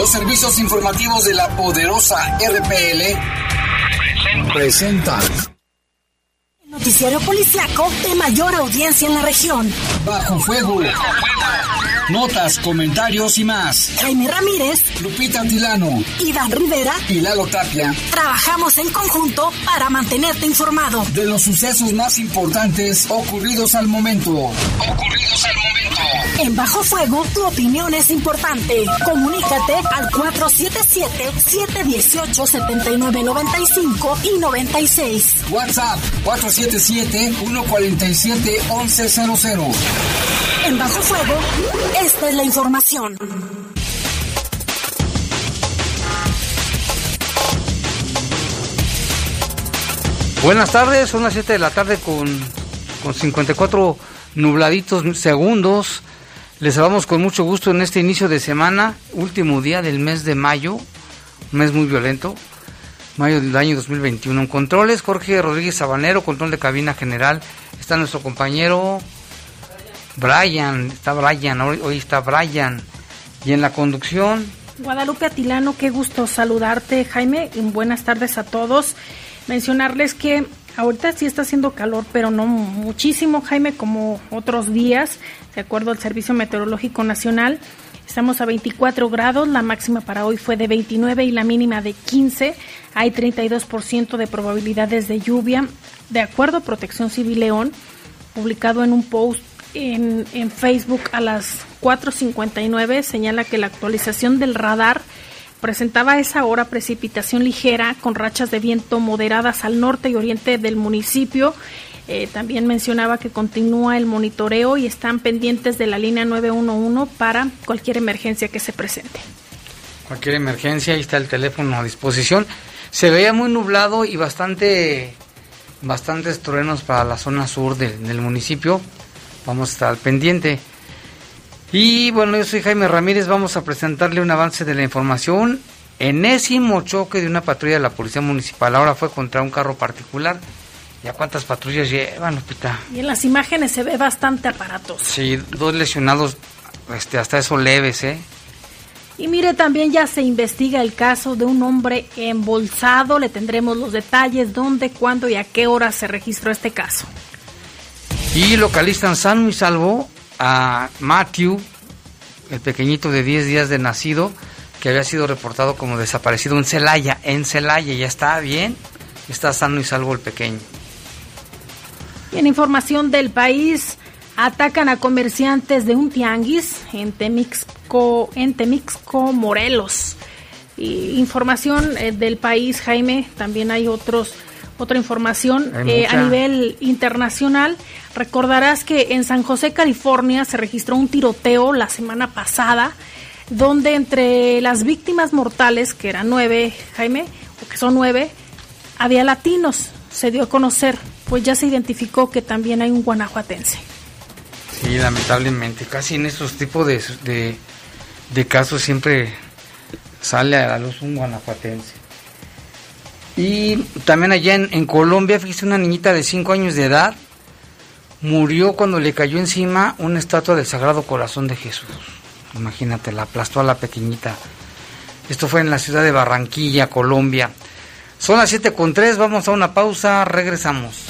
Los servicios informativos de la poderosa RPL presentan. Noticiario policiaco de mayor audiencia en la región. Bajo fuego. Notas, comentarios y más. Jaime Ramírez, Lupita Tilano, Iván Rivera y Lalo Tapia. Trabajamos en conjunto para mantenerte informado de los sucesos más importantes ocurridos al momento. Ocurridos al momento. En Bajo Fuego, tu opinión es importante. Comunícate al 477-718-7995 y 96. WhatsApp 477-147-1100. En Bajo Fuego, esta es la información. Buenas tardes, son las 7 de la tarde con, con 54 nubladitos segundos. Les saludamos con mucho gusto en este inicio de semana, último día del mes de mayo, un mes muy violento, mayo del año 2021. En controles, Jorge Rodríguez Sabanero, control de cabina general. Está nuestro compañero Brian, está Brian, hoy, está Brian. Y en la conducción... Guadalupe Atilano, qué gusto saludarte, Jaime. Buenas tardes a todos. Mencionarles que Ahorita sí está haciendo calor, pero no muchísimo, Jaime, como otros días, de acuerdo al Servicio Meteorológico Nacional. Estamos a 24 grados, la máxima para hoy fue de 29 y la mínima de 15. Hay 32% de probabilidades de lluvia. De acuerdo a Protección Civil León, publicado en un post en, en Facebook a las 4.59, señala que la actualización del radar presentaba esa hora precipitación ligera con rachas de viento moderadas al norte y oriente del municipio. Eh, también mencionaba que continúa el monitoreo y están pendientes de la línea 911 para cualquier emergencia que se presente. Cualquier emergencia, ahí está el teléfono a disposición. Se veía muy nublado y bastante bastantes truenos para la zona sur del municipio. Vamos a estar pendiente. Y bueno, yo soy Jaime Ramírez, vamos a presentarle un avance de la información. Enésimo choque de una patrulla de la Policía Municipal, ahora fue contra un carro particular. ¿Ya cuántas patrullas llevan, Lupita? Y en las imágenes se ve bastante aparatos. Sí, dos lesionados, este, hasta eso leves, ¿eh? Y mire, también ya se investiga el caso de un hombre embolsado. Le tendremos los detalles, dónde, cuándo y a qué hora se registró este caso. Y localizan sano y salvo a Matthew, el pequeñito de 10 días de nacido, que había sido reportado como desaparecido en Celaya. En Celaya, ya está bien, está sano y salvo el pequeño. Y en información del país, atacan a comerciantes de un tianguis en Temixco, en Temixco Morelos. Y información eh, del país, Jaime, también hay otros otra información eh, a nivel internacional. Recordarás que en San José, California, se registró un tiroteo la semana pasada, donde entre las víctimas mortales, que eran nueve, Jaime, o que son nueve, había latinos. Se dio a conocer, pues ya se identificó que también hay un guanajuatense. Sí, lamentablemente, casi en estos tipos de, de, de casos siempre sale a la luz un guanajuatense. Y también allá en, Colombia, fíjese, una niñita de 5 años de edad murió cuando le cayó encima una estatua del Sagrado Corazón de Jesús. Imagínate, la aplastó a la pequeñita. Esto fue en la ciudad de Barranquilla, Colombia. Son las 7 con 3, vamos a una pausa, regresamos.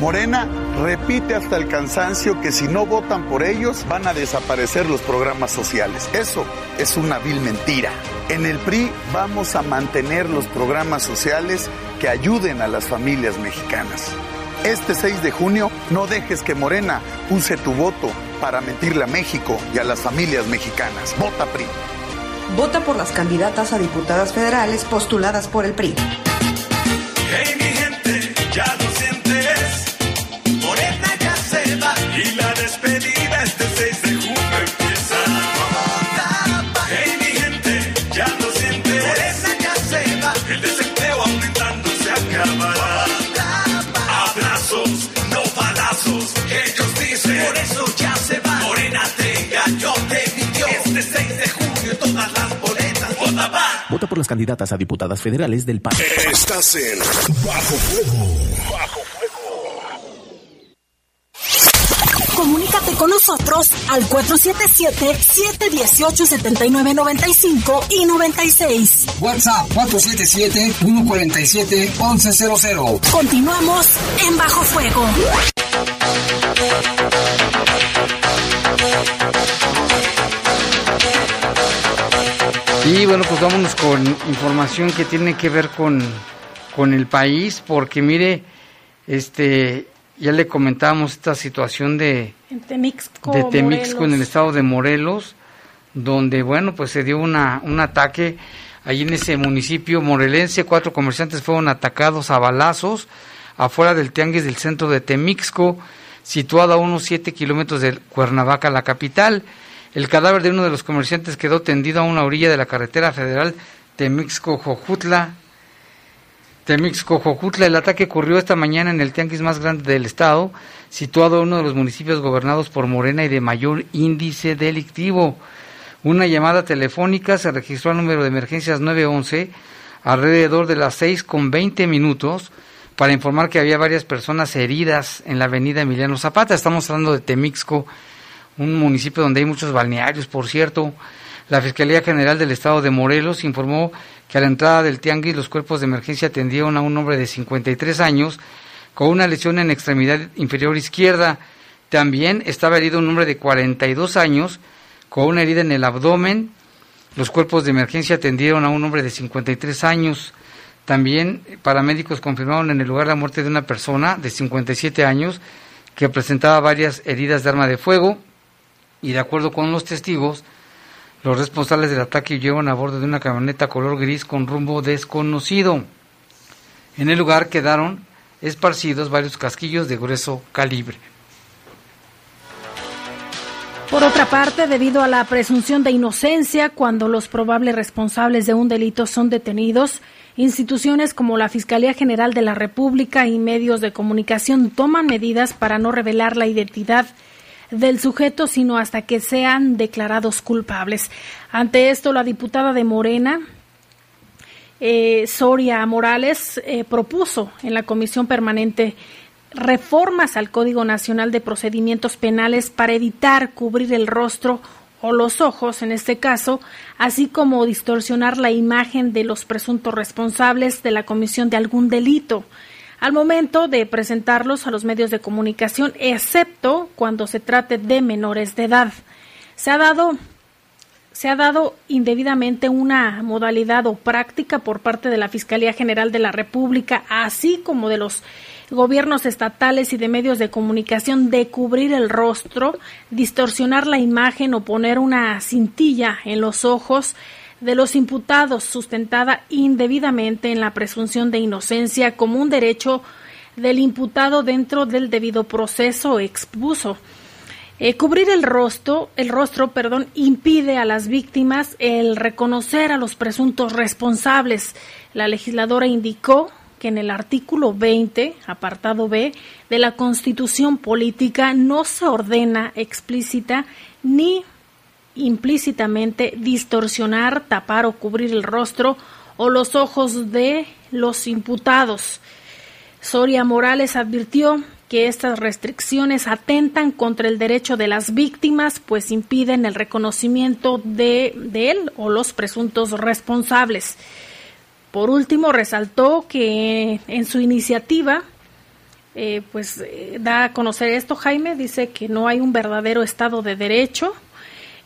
Morena repite hasta el cansancio que si no votan por ellos van a desaparecer los programas sociales. Eso es una vil mentira. En el PRI vamos a mantener los programas sociales que ayuden a las familias mexicanas. Este 6 de junio no dejes que Morena use tu voto para mentirle a México y a las familias mexicanas. Vota PRI. Vota por las candidatas a diputadas federales postuladas por el PRI. Todas las boletas. Vota PAN. Vota por las candidatas a diputadas federales del PAN. Estás en Bajo Fuego. Bajo Comunícate con nosotros al 477-718-7995 y 96. WhatsApp 477-147-1100. Continuamos en Bajo Fuego. Y bueno, pues vámonos con información que tiene que ver con, con el país, porque mire, este, ya le comentábamos esta situación de, En Temixco, de Temixco en el estado de Morelos, donde bueno, pues se dio una, un ataque allí en ese municipio morelense, cuatro comerciantes fueron atacados a balazos afuera del tianguis del centro de Temixco, situado a unos 7 kilómetros de Cuernavaca, la capital. El cadáver de uno de los comerciantes quedó tendido a una orilla de la carretera federal Temixco-Jojutla, Temixco-Jojutla. El ataque ocurrió esta mañana en el tianguis más grande del estado, situado en uno de los municipios gobernados por Morena y de mayor índice delictivo. Una llamada telefónica se registró al número de emergencias 911 alrededor de las 6 con 20 minutos para informar que había varias personas heridas en la avenida Emiliano Zapata. Estamos hablando de Temixco, un municipio donde hay muchos balnearios, por cierto. La Fiscalía General del Estado de Morelos informó que a la entrada del tianguis los cuerpos de emergencia atendieron a un hombre de 53 años con una lesión en extremidad inferior izquierda. También estaba herido un hombre de 42 años con una herida en el abdomen. Los cuerpos de emergencia atendieron a un hombre de 53 años. También paramédicos confirmaron en el lugar la muerte de una persona de 57 años que presentaba varias heridas de arma de fuego y de acuerdo con los testigos, los responsables del ataque llevan a bordo de una camioneta color gris con rumbo desconocido. En el lugar quedaron esparcidos varios casquillos de grueso calibre. Por otra parte, debido a la presunción de inocencia cuando los probables responsables de un delito son detenidos, instituciones como la Fiscalía General de la República y medios de comunicación toman medidas para no revelar la identidad del sujeto, sino hasta que sean declarados culpables. Ante esto, la diputada de Morena, eh, Soria Morales, eh, propuso en la Comisión Permanente reformas al Código Nacional de Procedimientos Penales para evitar cubrir el rostro o los ojos, en este caso, así como distorsionar la imagen de los presuntos responsables de la comisión de algún delito al momento de presentarlos a los medios de comunicación, excepto cuando se trate de menores de edad. Se ha dado se ha dado indebidamente una modalidad o práctica por parte de la Fiscalía General de la República, así como de los gobiernos estatales y de medios de comunicación de cubrir el rostro, distorsionar la imagen o poner una cintilla en los ojos de los imputados sustentada indebidamente en la presunción de inocencia como un derecho del imputado dentro del debido proceso expuso. Eh, cubrir el rostro, el rostro, perdón, impide a las víctimas el reconocer a los presuntos responsables. La legisladora indicó que en el artículo 20, apartado B, de la Constitución Política no se ordena explícita ni implícitamente distorsionar, tapar o cubrir el rostro o los ojos de los imputados. Soria Morales advirtió que estas restricciones atentan contra el derecho de las víctimas, pues impiden el reconocimiento de, él o los presuntos responsables. Por último, resaltó que en su iniciativa, eh, pues eh, da a conocer esto, Jaime, dice que no hay un verdadero Estado de Derecho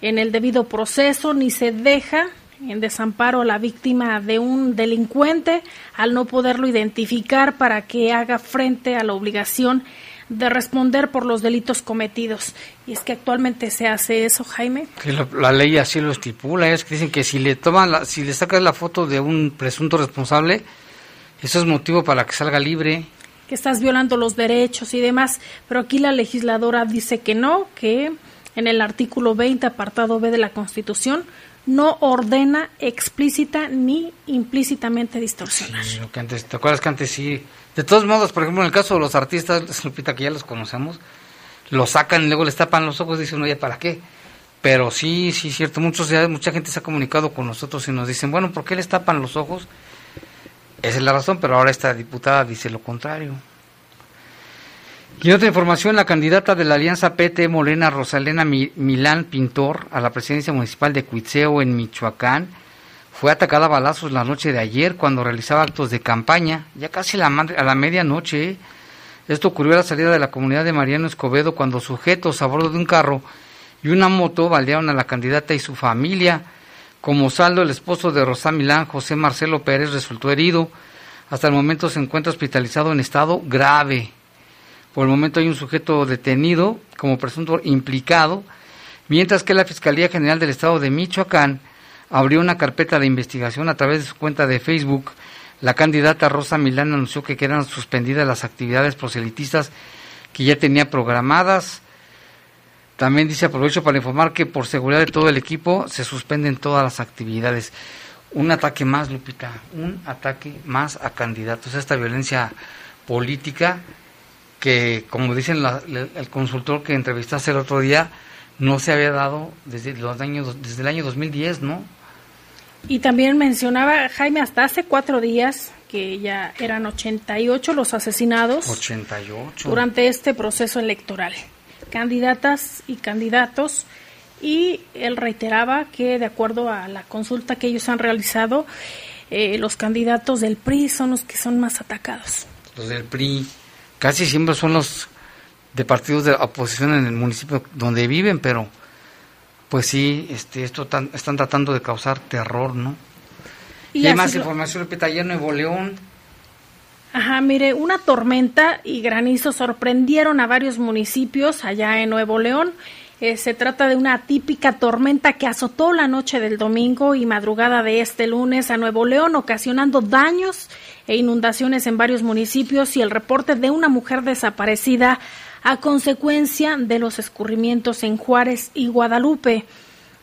en el debido proceso, ni se deja en desamparo a la víctima de un delincuente al no poderlo identificar para que haga frente a la obligación de responder por los delitos cometidos. Y es que actualmente se hace eso, Jaime. Que la, la ley así lo estipula, es que dicen que si le toman, la, si le sacas la foto de un presunto responsable, eso es motivo para que salga libre. Que estás violando los derechos y demás, pero aquí la legisladora dice que no, que en el artículo 20, apartado B de la Constitución, no ordena explícita ni implícitamente distorsionar. Sí, lo ¿Te acuerdas que antes sí? De todos modos, por ejemplo, en el caso de los artistas, Lupita, que ya los conocemos, los sacan y luego les tapan los ojos y dicen, oye, ¿para qué? Pero sí, sí, cierto, muchos, mucha gente se ha comunicado con nosotros y nos dicen, bueno, ¿por qué les tapan los ojos? Esa es la razón, pero ahora esta diputada dice lo contrario. Y otra información, la candidata de la Alianza PT Morena, Rosalena Milán Pintor, a la presidencia municipal de Cuitzeo en Michoacán, fue atacada a balazos la noche de ayer cuando realizaba actos de campaña, ya casi a la medianoche. ¿eh? Esto ocurrió a la salida de la comunidad de Mariano Escobedo cuando sujetos a bordo de un carro y una moto baldearon a la candidata y su familia. Como saldo, el esposo de Rosá Milán, José Marcelo Pérez, resultó herido. Hasta el momento se encuentra hospitalizado en estado grave. Por el momento hay un sujeto detenido como presunto implicado, mientras que la Fiscalía General del Estado de Michoacán abrió una carpeta de investigación a través de su cuenta de Facebook. La candidata Rosa Milán anunció que quedan suspendidas las actividades proselitistas que ya tenía programadas. También dice aprovecho para informar que por seguridad de todo el equipo se suspenden todas las actividades. Un ataque más, Lupita, un ataque más a candidatos. Esta violencia política que, como dicen el consultor que entrevistaste el otro día, no se había dado desde, los años, desde el año 2010, ¿no? Y también mencionaba Jaime hasta hace cuatro días que ya eran 88 los asesinados 88. durante este proceso electoral. Candidatas y candidatos y él reiteraba que de acuerdo a la consulta que ellos han realizado, eh, los candidatos del PRI son los que son más atacados. Los del PRI casi siempre son los de partidos de oposición en el municipio donde viven, pero pues sí, este, esto están tratando de causar terror, ¿no? Y, hay más información, repita, allá en Nuevo León. Ajá, mire, una tormenta y granizo sorprendieron a varios municipios allá en Nuevo León. Eh, se trata de una típica tormenta que azotó la noche del domingo y madrugada de este lunes a Nuevo León, ocasionando daños e inundaciones en varios municipios y el reporte de una mujer desaparecida a consecuencia de los escurrimientos en Juárez y Guadalupe.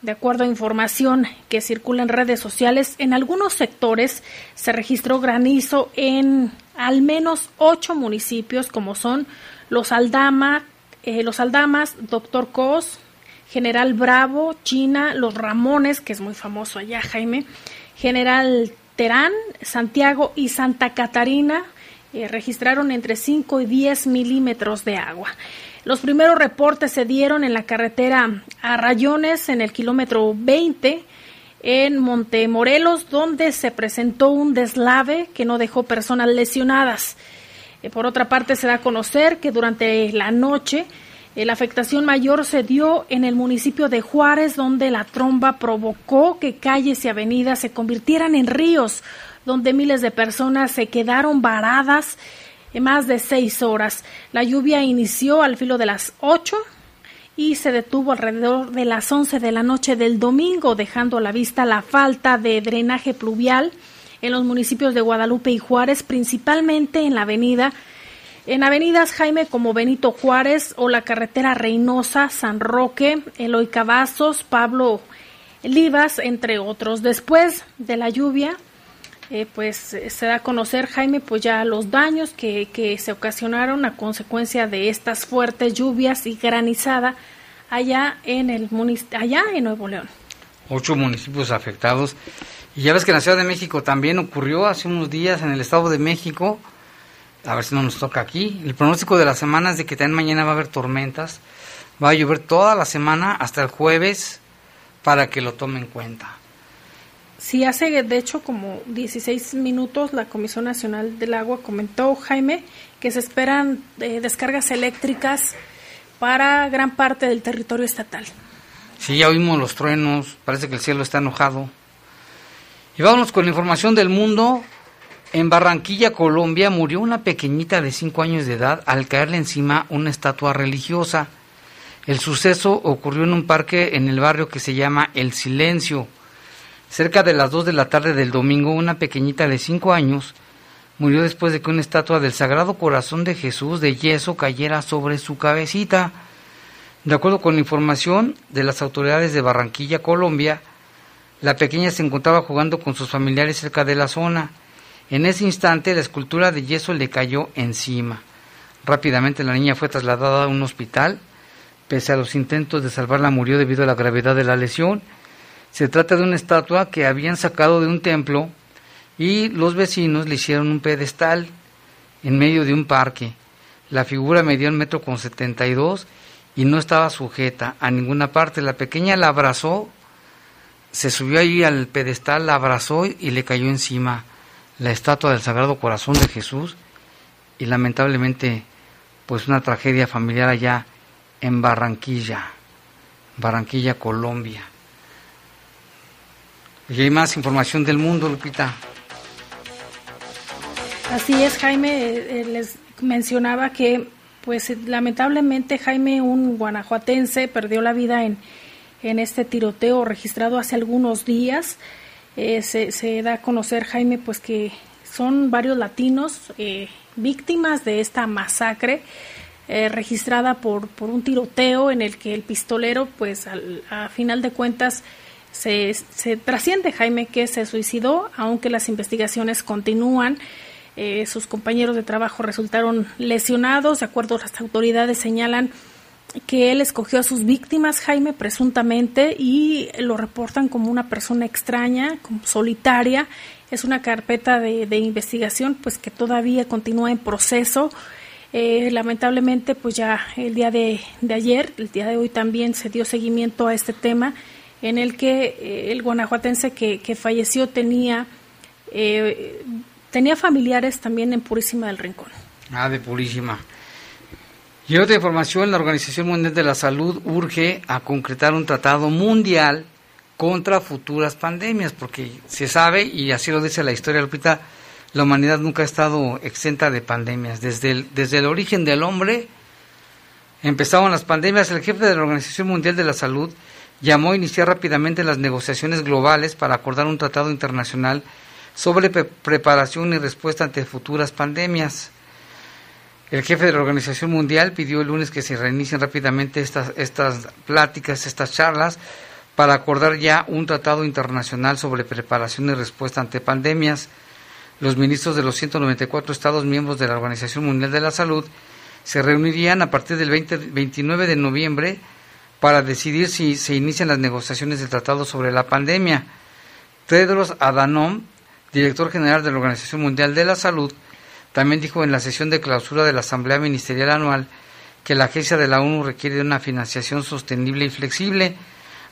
De acuerdo a información que circula en redes sociales, en algunos sectores se registró granizo en al menos ocho municipios, como son Los Aldama, eh, Los Aldamas, Doctor Cos, General Bravo, China, Los Ramones, que es muy famoso allá, Jaime, General Terán, Santiago y Santa Catarina eh, registraron entre 5 y 10 milímetros de agua. Los primeros reportes se dieron en la carretera a Rayones, en el kilómetro 20, en Montemorelos, donde se presentó un deslave que no dejó personas lesionadas. Eh, por otra parte, se da a conocer que durante la noche eh, la afectación mayor se dio en el municipio de Juárez, donde la tromba provocó que calles y avenidas se convirtieran en ríos, donde miles de personas se quedaron varadas en más de seis horas. La lluvia inició al filo de las ocho y se detuvo alrededor de las once de la noche del domingo, dejando a la vista la falta de drenaje pluvial en los municipios de Guadalupe y Juárez, principalmente en la avenida en avenidas Jaime como Benito Juárez o la carretera Reynosa, San Roque, Eloy Cavazos, Pablo Livas, entre otros. Después de la lluvia, eh, pues eh, se da a conocer, Jaime, pues ya los daños que, que se ocasionaron a consecuencia de estas fuertes lluvias y granizada allá en el allá en Nuevo León. Ocho municipios afectados. Y ya ves que en la Ciudad de México también ocurrió hace unos días en el Estado de México a ver si no nos toca aquí. El pronóstico de la semana es de que también mañana va a haber tormentas. Va a llover toda la semana hasta el jueves para que lo tomen en cuenta. Sí, hace de hecho como 16 minutos la Comisión Nacional del Agua comentó, Jaime, que se esperan eh, descargas eléctricas para gran parte del territorio estatal. Sí, ya oímos los truenos, parece que el cielo está enojado. Y vámonos con la información del mundo. En Barranquilla, Colombia, murió una pequeñita de 5 años de edad al caerle encima una estatua religiosa. El suceso ocurrió en un parque en el barrio que se llama El Silencio. Cerca de las 2 de la tarde del domingo, una pequeñita de 5 años murió después de que una estatua del Sagrado Corazón de Jesús de yeso cayera sobre su cabecita. De acuerdo con la información de las autoridades de Barranquilla, Colombia, la pequeña se encontraba jugando con sus familiares cerca de la zona. En ese instante la escultura de yeso le cayó encima. Rápidamente la niña fue trasladada a un hospital pese a los intentos de salvarla, murió debido a la gravedad de la lesión. Se trata de una estatua que habían sacado de un templo y los vecinos le hicieron un pedestal en medio de un parque. La figura medía un metro con setenta y dos y no estaba sujeta a ninguna parte. La pequeña la abrazó, se subió ahí al pedestal, la abrazó y le cayó encima la estatua del Sagrado Corazón de Jesús y lamentablemente pues una tragedia familiar allá en Barranquilla, Barranquilla, Colombia. Y hay más información del mundo, Lupita. Así es, Jaime, eh, eh, les mencionaba que pues lamentablemente Jaime, un guanajuatense, perdió la vida en, en este tiroteo registrado hace algunos días. Eh, se, da a conocer, Jaime, pues que son varios latinos víctimas de esta masacre registrada por, por un tiroteo en el que el pistolero, pues al, a final de cuentas, se, se trasciende, Jaime, que se suicidó, aunque las investigaciones continúan. Eh, sus compañeros de trabajo resultaron lesionados. De acuerdo a las autoridades, señalan que él escogió a sus víctimas, Jaime, presuntamente, y lo reportan como una persona extraña, como solitaria. Es una carpeta de, investigación, pues que todavía continúa en proceso. Eh, lamentablemente, pues ya el día de, ayer, el día de hoy también se dio seguimiento a este tema, en el que eh, el guanajuatense que, que falleció tenía tenía familiares también en Purísima del Rincón. Ah, de Purísima. Y otra información, la Organización Mundial de la Salud urge a concretar un tratado mundial contra futuras pandemias, porque se sabe, y así lo dice la historia, la humanidad nunca ha estado exenta de pandemias. Desde el, desde el origen del hombre empezaron las pandemias. El jefe de la Organización Mundial de la Salud llamó a iniciar rápidamente las negociaciones globales para acordar un tratado internacional sobre preparación y respuesta ante futuras pandemias. El jefe de la Organización Mundial pidió el lunes que se reinicien rápidamente estas, estas pláticas, estas charlas, para acordar ya un tratado internacional sobre preparación y respuesta ante pandemias. Los ministros de los 194 Estados miembros de la Organización Mundial de la Salud se reunirían a partir del 29 de noviembre para decidir si se inician las negociaciones del tratado sobre la pandemia. Tedros Adhanom director general de la Organización Mundial de la Salud, también dijo en la sesión de clausura de la Asamblea Ministerial Anual que la agencia de la ONU requiere de una financiación sostenible y flexible.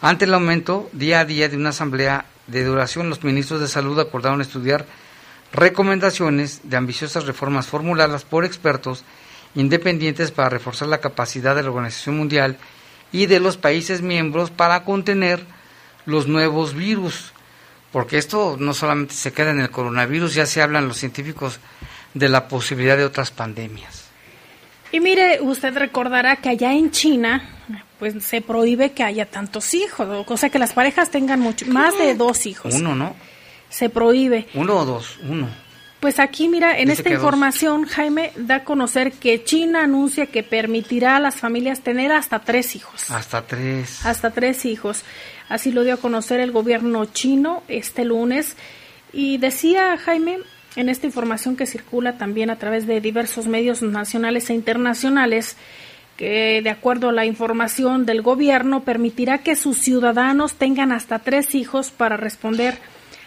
Ante el aumento día a día de una asamblea de duración, los ministros de salud acordaron estudiar recomendaciones de ambiciosas reformas formuladas por expertos independientes para reforzar la capacidad de la Organización Mundial y de los países miembros para contener los nuevos virus porque esto no solamente se queda en el coronavirus, ya se hablan los científicos de la posibilidad de otras pandemias. Y mire, usted recordará que allá en China, pues se prohíbe que haya tantos hijos, o sea, que las parejas tengan mucho, más de dos hijos. Uno, ¿no? Se prohíbe. Uno o dos, uno. Pues aquí, mira, en esta información, Jaime da a conocer que China anuncia que permitirá a las familias tener hasta tres hijos. Hasta tres. Hasta tres hijos. Así lo dio a conocer el gobierno chino este lunes. Y decía Jaime, en esta información que circula también a través de diversos medios nacionales e internacionales, que de acuerdo a la información del gobierno permitirá que sus ciudadanos tengan hasta tres hijos para responder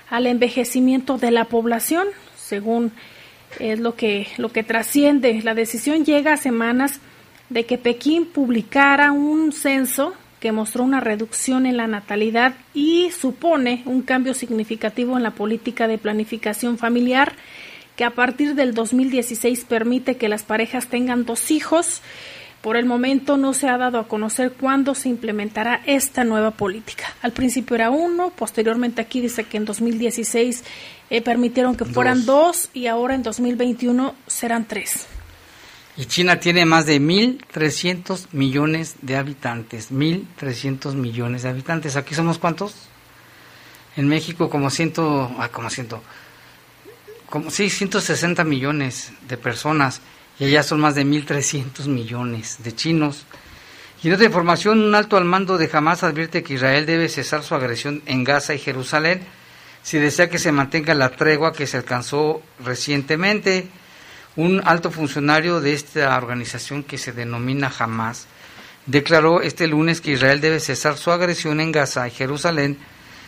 al envejecimiento de la población, según es lo que, lo que trasciende. La decisión llega a semanas de que Pekín publicara un censo que mostró una reducción en la natalidad y supone un cambio significativo en la política de planificación familiar que a partir del 2016 permite que las parejas tengan dos hijos. Por el momento no se ha dado a conocer cuándo se implementará esta nueva política. Al principio era uno, posteriormente aquí dice que en 2016 eh, permitieron que fueran dos y ahora en 2021 serán tres. Y China tiene más de 1.300 millones de habitantes. 1.300 millones de habitantes. ¿Aquí somos cuántos? En México como ciento, ah, como ciento, como sí, 160 millones de personas. Y allá son más de 1.300 millones de chinos. Y en otra información, un alto al mando de Hamas advierte que Israel debe cesar su agresión en Gaza y Jerusalén si desea que se mantenga la tregua que se alcanzó recientemente. Un alto funcionario de esta organización que se denomina Hamas declaró este lunes que Israel debe cesar su agresión en Gaza y Jerusalén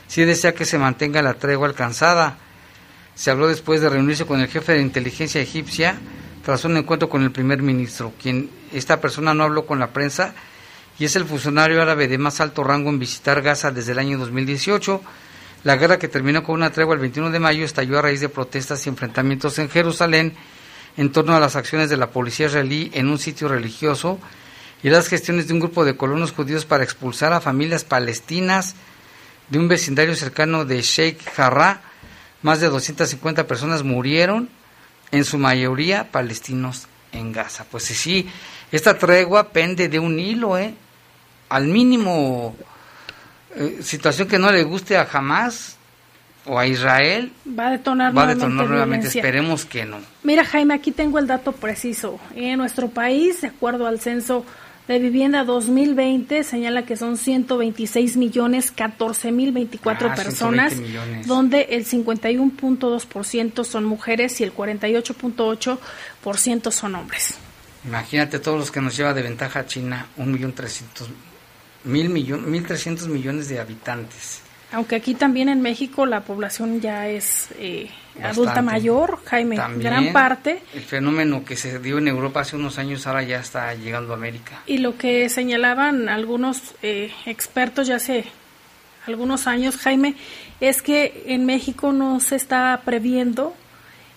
si desea que se mantenga la tregua alcanzada. Se habló después de reunirse con el jefe de inteligencia egipcia tras un encuentro con el primer ministro, quien esta persona no habló con la prensa y es el funcionario árabe de más alto rango en visitar Gaza desde el año 2018. La guerra que terminó con una tregua el 21 de mayo estalló a raíz de protestas y enfrentamientos en Jerusalén en torno a las acciones de la policía israelí en un sitio religioso y las gestiones de un grupo de colonos judíos para expulsar a familias palestinas de un vecindario cercano de Sheikh Jarrah. Más de 250 personas murieron en su mayoría palestinos en Gaza. Pues sí, esta tregua pende de un hilo, ¿eh? Al mínimo eh, situación que no le guste a Hamas o a Israel, va a detonar, va a detonar nuevamente. Esperemos que no. Mira, Jaime, aquí tengo el dato preciso. En nuestro país, de acuerdo al censo de vivienda 2020 señala que son 126 millones 14 mil 24 ah, personas, donde el 51.2% son mujeres y el 48.8% son hombres. Imagínate todos los que nos lleva de ventaja China, un millón trescientos mil millones de habitantes. Aunque aquí también en México la población ya es eh, adulta mayor, Jaime, gran parte. El fenómeno que se dio en Europa hace unos años ahora ya está llegando a América. Y lo que señalaban algunos eh, expertos ya hace algunos años, Jaime, es que en México no se está previendo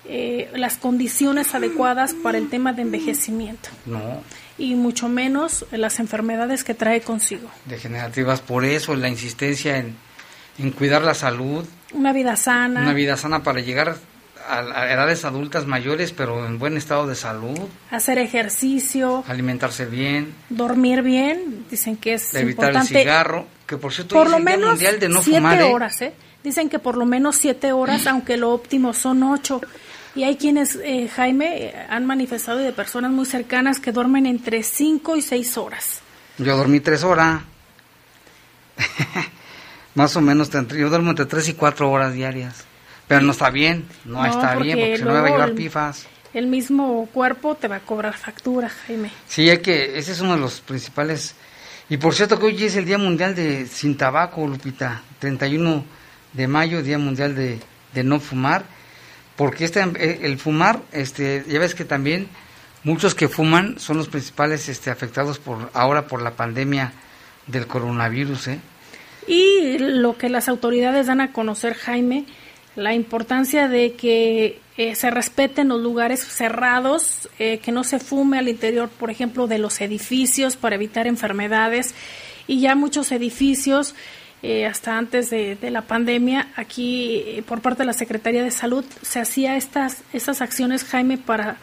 eh, las condiciones adecuadas para el tema de envejecimiento. No. Y mucho menos las enfermedades que trae consigo. Degenerativas, por eso la insistencia en en cuidar la salud. Una vida sana. Una vida sana para llegar a, edades adultas mayores, pero en buen estado de salud. Hacer ejercicio. Alimentarse bien. Dormir bien. Dicen que es evitar el cigarro. Que por cierto, por lo menos de no siete ¿eh? horas, ¿eh? Dicen que por lo menos siete horas, aunque lo óptimo son ocho. Y hay quienes, eh, Jaime, han manifestado de personas muy cercanas que duermen entre cinco y seis horas. Yo dormí tres horas. Más o menos, yo duermo entre 3 y 4 horas diarias. Pero no está bien, no, está bien, porque se me va a llevar pifas. El mismo cuerpo te va a cobrar factura, Jaime. Sí, hay que, ese es uno de los principales. Y por cierto que hoy es el Día Mundial de Sin Tabaco, Lupita. 31 de mayo, Día Mundial de, de No Fumar. Porque este, eh, el fumar, este, ya ves que también muchos que fuman son los principales este, afectados por ahora por la pandemia del coronavirus, ¿eh? Y lo que las autoridades dan a conocer, Jaime, la importancia de que eh, se respeten los lugares cerrados, eh, que no se fume al interior, por ejemplo, de los edificios para evitar enfermedades. Y ya muchos edificios, eh, hasta antes de, de, la pandemia, aquí por parte de la Secretaría de Salud se hacía estas, estas acciones, Jaime, para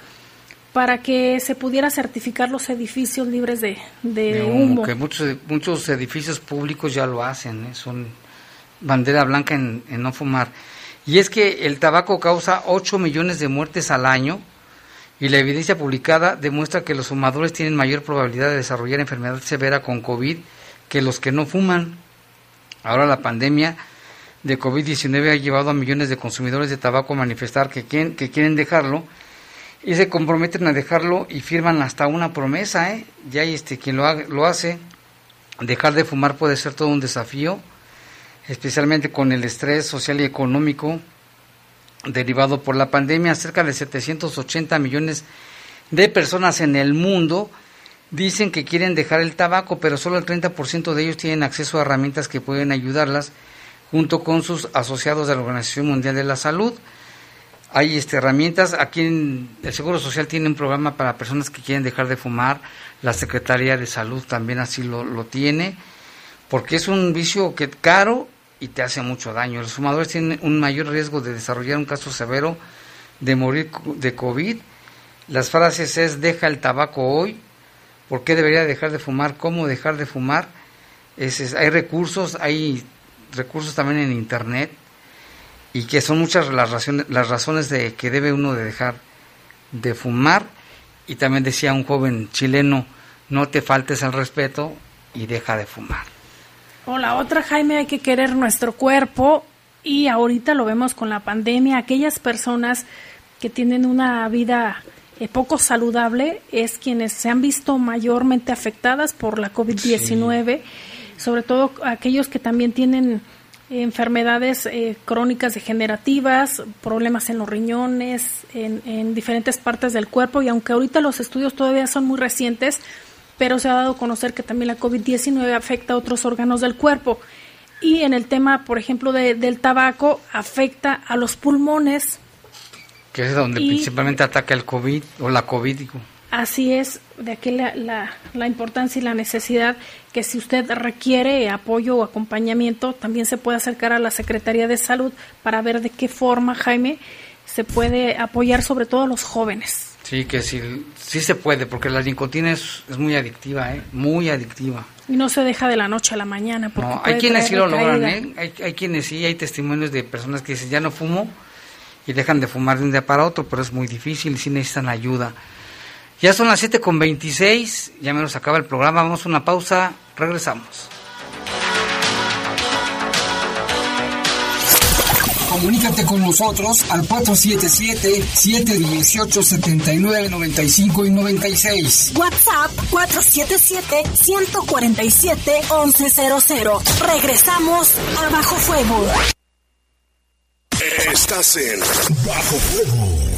para que se pudiera certificar los edificios libres de, de, humo. Que muchos, muchos edificios públicos ya lo hacen, ¿eh? son bandera blanca en, no fumar. Y es que el tabaco causa 8 millones de muertes al año y la evidencia publicada demuestra que los fumadores tienen mayor probabilidad de desarrollar enfermedad severa con COVID que los que no fuman. Ahora la pandemia de COVID-19 ha llevado a millones de consumidores de tabaco a manifestar que quieren, que quieren dejarlo y se comprometen a dejarlo y firman hasta una promesa, ¿eh? Ya este quien lo, lo hace, dejar de fumar puede ser todo un desafío, especialmente con el estrés social y económico derivado por la pandemia. Cerca de 780 millones de personas en el mundo dicen que quieren dejar el tabaco, pero solo el 30% de ellos tienen acceso a herramientas que pueden ayudarlas junto con sus asociados de la Organización Mundial de la Salud hay este, herramientas. Aquí en el Seguro Social tiene un programa para personas que quieren dejar de fumar. La Secretaría de Salud también así lo, lo tiene, porque es un vicio que caro y te hace mucho daño. Los fumadores tienen un mayor riesgo de desarrollar un caso severo de morir de COVID. Las frases es deja el tabaco hoy, ¿por qué debería dejar de fumar? ¿Cómo dejar de fumar? es, hay recursos, hay recursos también en Internet y que son muchas las razones, las razones de que debe uno de dejar de fumar. Y también decía un joven chileno no te faltes al respeto y deja de fumar. O la otra Jaime hay que querer nuestro cuerpo. Y ahorita lo vemos con la pandemia. Aquellas personas que tienen una vida eh, poco saludable es quienes se han visto mayormente afectadas por la COVID-19, sobre todo aquellos que también tienen enfermedades eh, crónicas degenerativas, problemas en los riñones, en, en, diferentes partes del cuerpo y aunque ahorita los estudios todavía son muy recientes, pero se ha dado a conocer que también la COVID-19 afecta a otros órganos del cuerpo. Y en el tema, por ejemplo, de, del tabaco, afecta a los pulmones. Que es donde principalmente ataca el COVID o la COVID. Así es, de aquí la, la, la, importancia y la necesidad que si usted requiere apoyo o acompañamiento, también se puede acercar a la Secretaría de Salud para ver de qué forma, Jaime, se puede apoyar sobre todo a los jóvenes. Sí, que sí, sí se puede, porque la nicotina es, es muy adictiva, ¿eh? muy adictiva. Y no se deja de la noche a la mañana. Porque no, hay quienes sí lo logran, ¿eh? hay, hay quienes sí, hay testimonios de personas que dicen, ya no fumo y dejan de fumar de un día para otro, pero es muy difícil y sí necesitan ayuda. Ya son las 7 con 26, ya menos acaba el programa, vamos a una pausa, regresamos. Comunícate con nosotros al 477-718-7995 y 96. WhatsApp 477-147-1100. Regresamos a Bajo Fuego. Estás en Bajo Fuego. Bajo Fuego.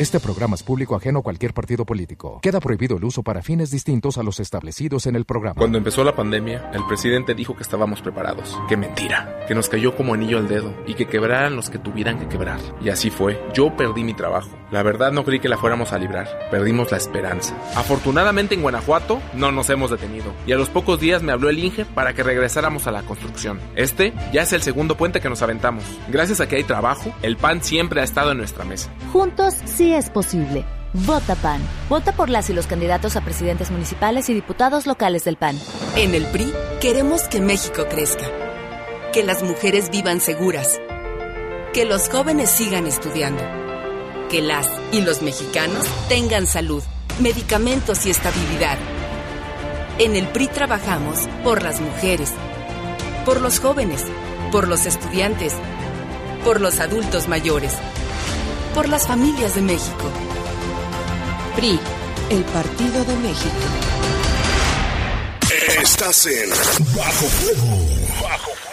Este programa es público ajeno a cualquier partido político. Queda prohibido el uso para fines distintos a los establecidos en el programa. Cuando empezó la pandemia, el presidente dijo que estábamos preparados. ¡Qué mentira! Que nos cayó como anillo al dedo y que quebraran los que tuvieran que quebrar. Y así fue. Yo perdí mi trabajo. La verdad no creí que la fuéramos a librar. Perdimos la esperanza. Afortunadamente en Guanajuato no nos hemos detenido. Y a los pocos días me habló el Inge para que regresáramos a la construcción. Este ya es el segundo puente que nos aventamos. Gracias a que hay trabajo, el pan siempre ha estado en nuestra mesa. Juntos sí es posible. Vota PAN. Vota por las y los candidatos a presidentes municipales y diputados locales del PAN. En el PRI queremos que México crezca. Que las mujeres vivan seguras. Que los jóvenes sigan estudiando. Que las y los mexicanos tengan salud, medicamentos y estabilidad. En el PRI trabajamos por las mujeres, por los jóvenes, por los estudiantes, por los adultos mayores por las familias de México. PRI, el Partido de México. Estás en Bajo Fuego. Bajo Fuego.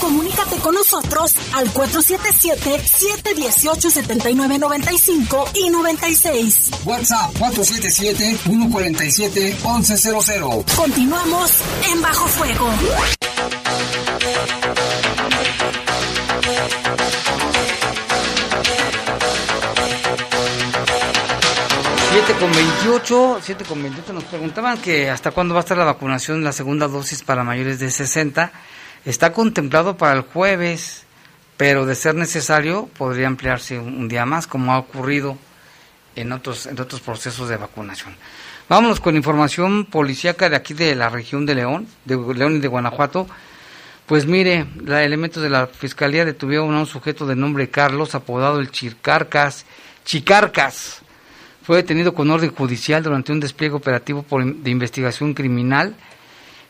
Comunícate con nosotros al 477-718-7995 y 96. WhatsApp 477-147-1100. Continuamos en Bajo Fuego. 7 con 28, 7 con 28 nos preguntaban que hasta cuándo va a estar la vacunación, la segunda dosis para mayores de 60. Está contemplado para el jueves, pero de ser necesario podría ampliarse un, día más, como ha ocurrido en otros, en otros procesos de vacunación. Vámonos con información policíaca de aquí de la región de León, de León y de Guanajuato. Pues mire, los elementos de la fiscalía detuvieron a un sujeto de nombre Carlos, apodado el Chicarcas, Chicarcas fue detenido con orden judicial durante un despliegue operativo de investigación criminal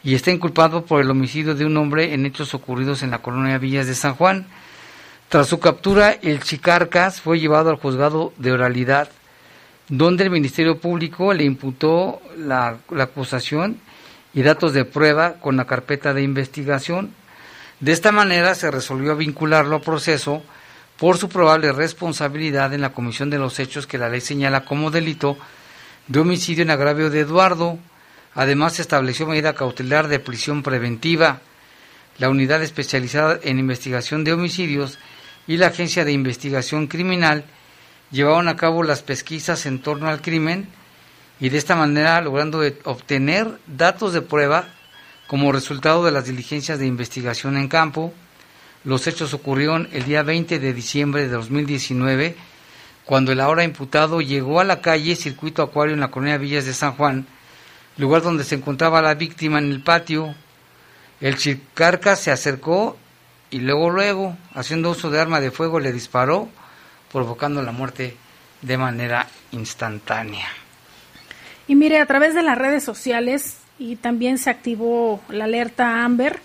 y está inculpado por el homicidio de un hombre en hechos ocurridos en la colonia Villas de San Juan. Tras su captura, el Chicarcas fue llevado al juzgado de oralidad, donde el Ministerio Público le imputó la, acusación y datos de prueba con la carpeta de investigación. De esta manera se resolvió vincularlo al proceso por su probable responsabilidad en la comisión de los hechos que la ley señala como delito de homicidio en agravio de Eduardo. Además, se estableció medida cautelar de prisión preventiva. La unidad especializada en investigación de homicidios y la Agencia de Investigación Criminal llevaron a cabo las pesquisas en torno al crimen y de esta manera logrando obtener datos de prueba como resultado de las diligencias de investigación en campo, los hechos ocurrieron el día 20 de diciembre de 2019, cuando el ahora imputado llegó a la calle Circuito Acuario en la colonia Villas de San Juan, lugar donde se encontraba la víctima en el patio. El chicarca se acercó y luego, luego, haciendo uso de arma de fuego, le disparó, provocando la muerte de manera instantánea. Y mire, a través de las redes sociales y también se activó la alerta Amber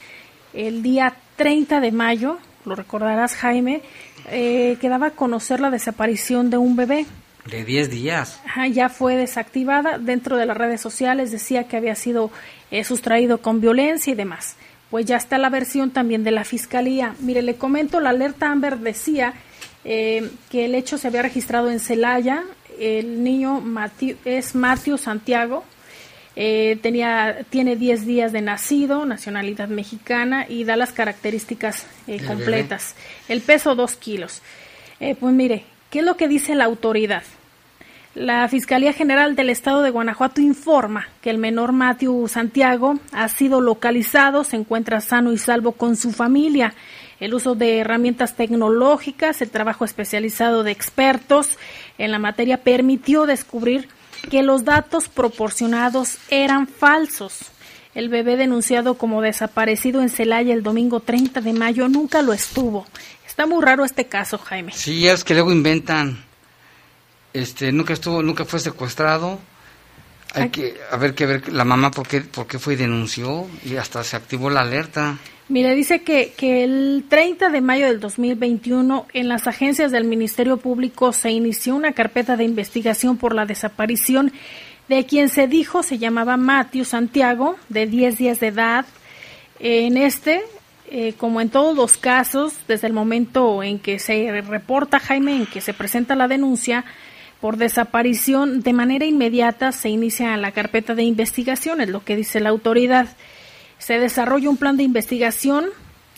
el día 30 de mayo, lo recordarás Jaime, eh, quedaba a conocer la desaparición de un bebé. De 10 días. ya fue desactivada dentro de las redes sociales, decía que había sido eh, sustraído con violencia y demás. Pues ya está la versión también de la fiscalía. Mire, le comento, la alerta Amber decía eh, que el hecho se había registrado en Celaya. El niño es Matthew Santiago, eh, tenía, tiene 10 días de nacido, nacionalidad mexicana y da las características eh, completas. El peso 2 kilos. Eh, pues mire, ¿qué es lo que dice la autoridad? La Fiscalía General del Estado de Guanajuato informa que el menor Matthew Santiago ha sido localizado, se encuentra sano y salvo con su familia. El uso de herramientas tecnológicas, el trabajo especializado de expertos en la materia permitió descubrir que los datos proporcionados eran falsos. El bebé denunciado como desaparecido en Celaya el domingo 30 de mayo nunca lo estuvo. Está muy raro este caso, Jaime. Sí, es que luego inventan. Este, nunca estuvo, nunca fue secuestrado. Hay que a ver que ver la mamá por qué, por qué fue y denunció y hasta se activó la alerta. Mire, dice que, el 30 de mayo del 2021 en las agencias del Ministerio Público se inició una carpeta de investigación por la desaparición de quien se dijo se llamaba Matthew Santiago, de 10 días de edad. En este, eh, como en todos los casos, desde el momento en que se reporta, Jaime, en que se presenta la denuncia por desaparición, de manera inmediata se inicia la carpeta de investigación, es lo que dice la autoridad. Se desarrolla un plan de investigación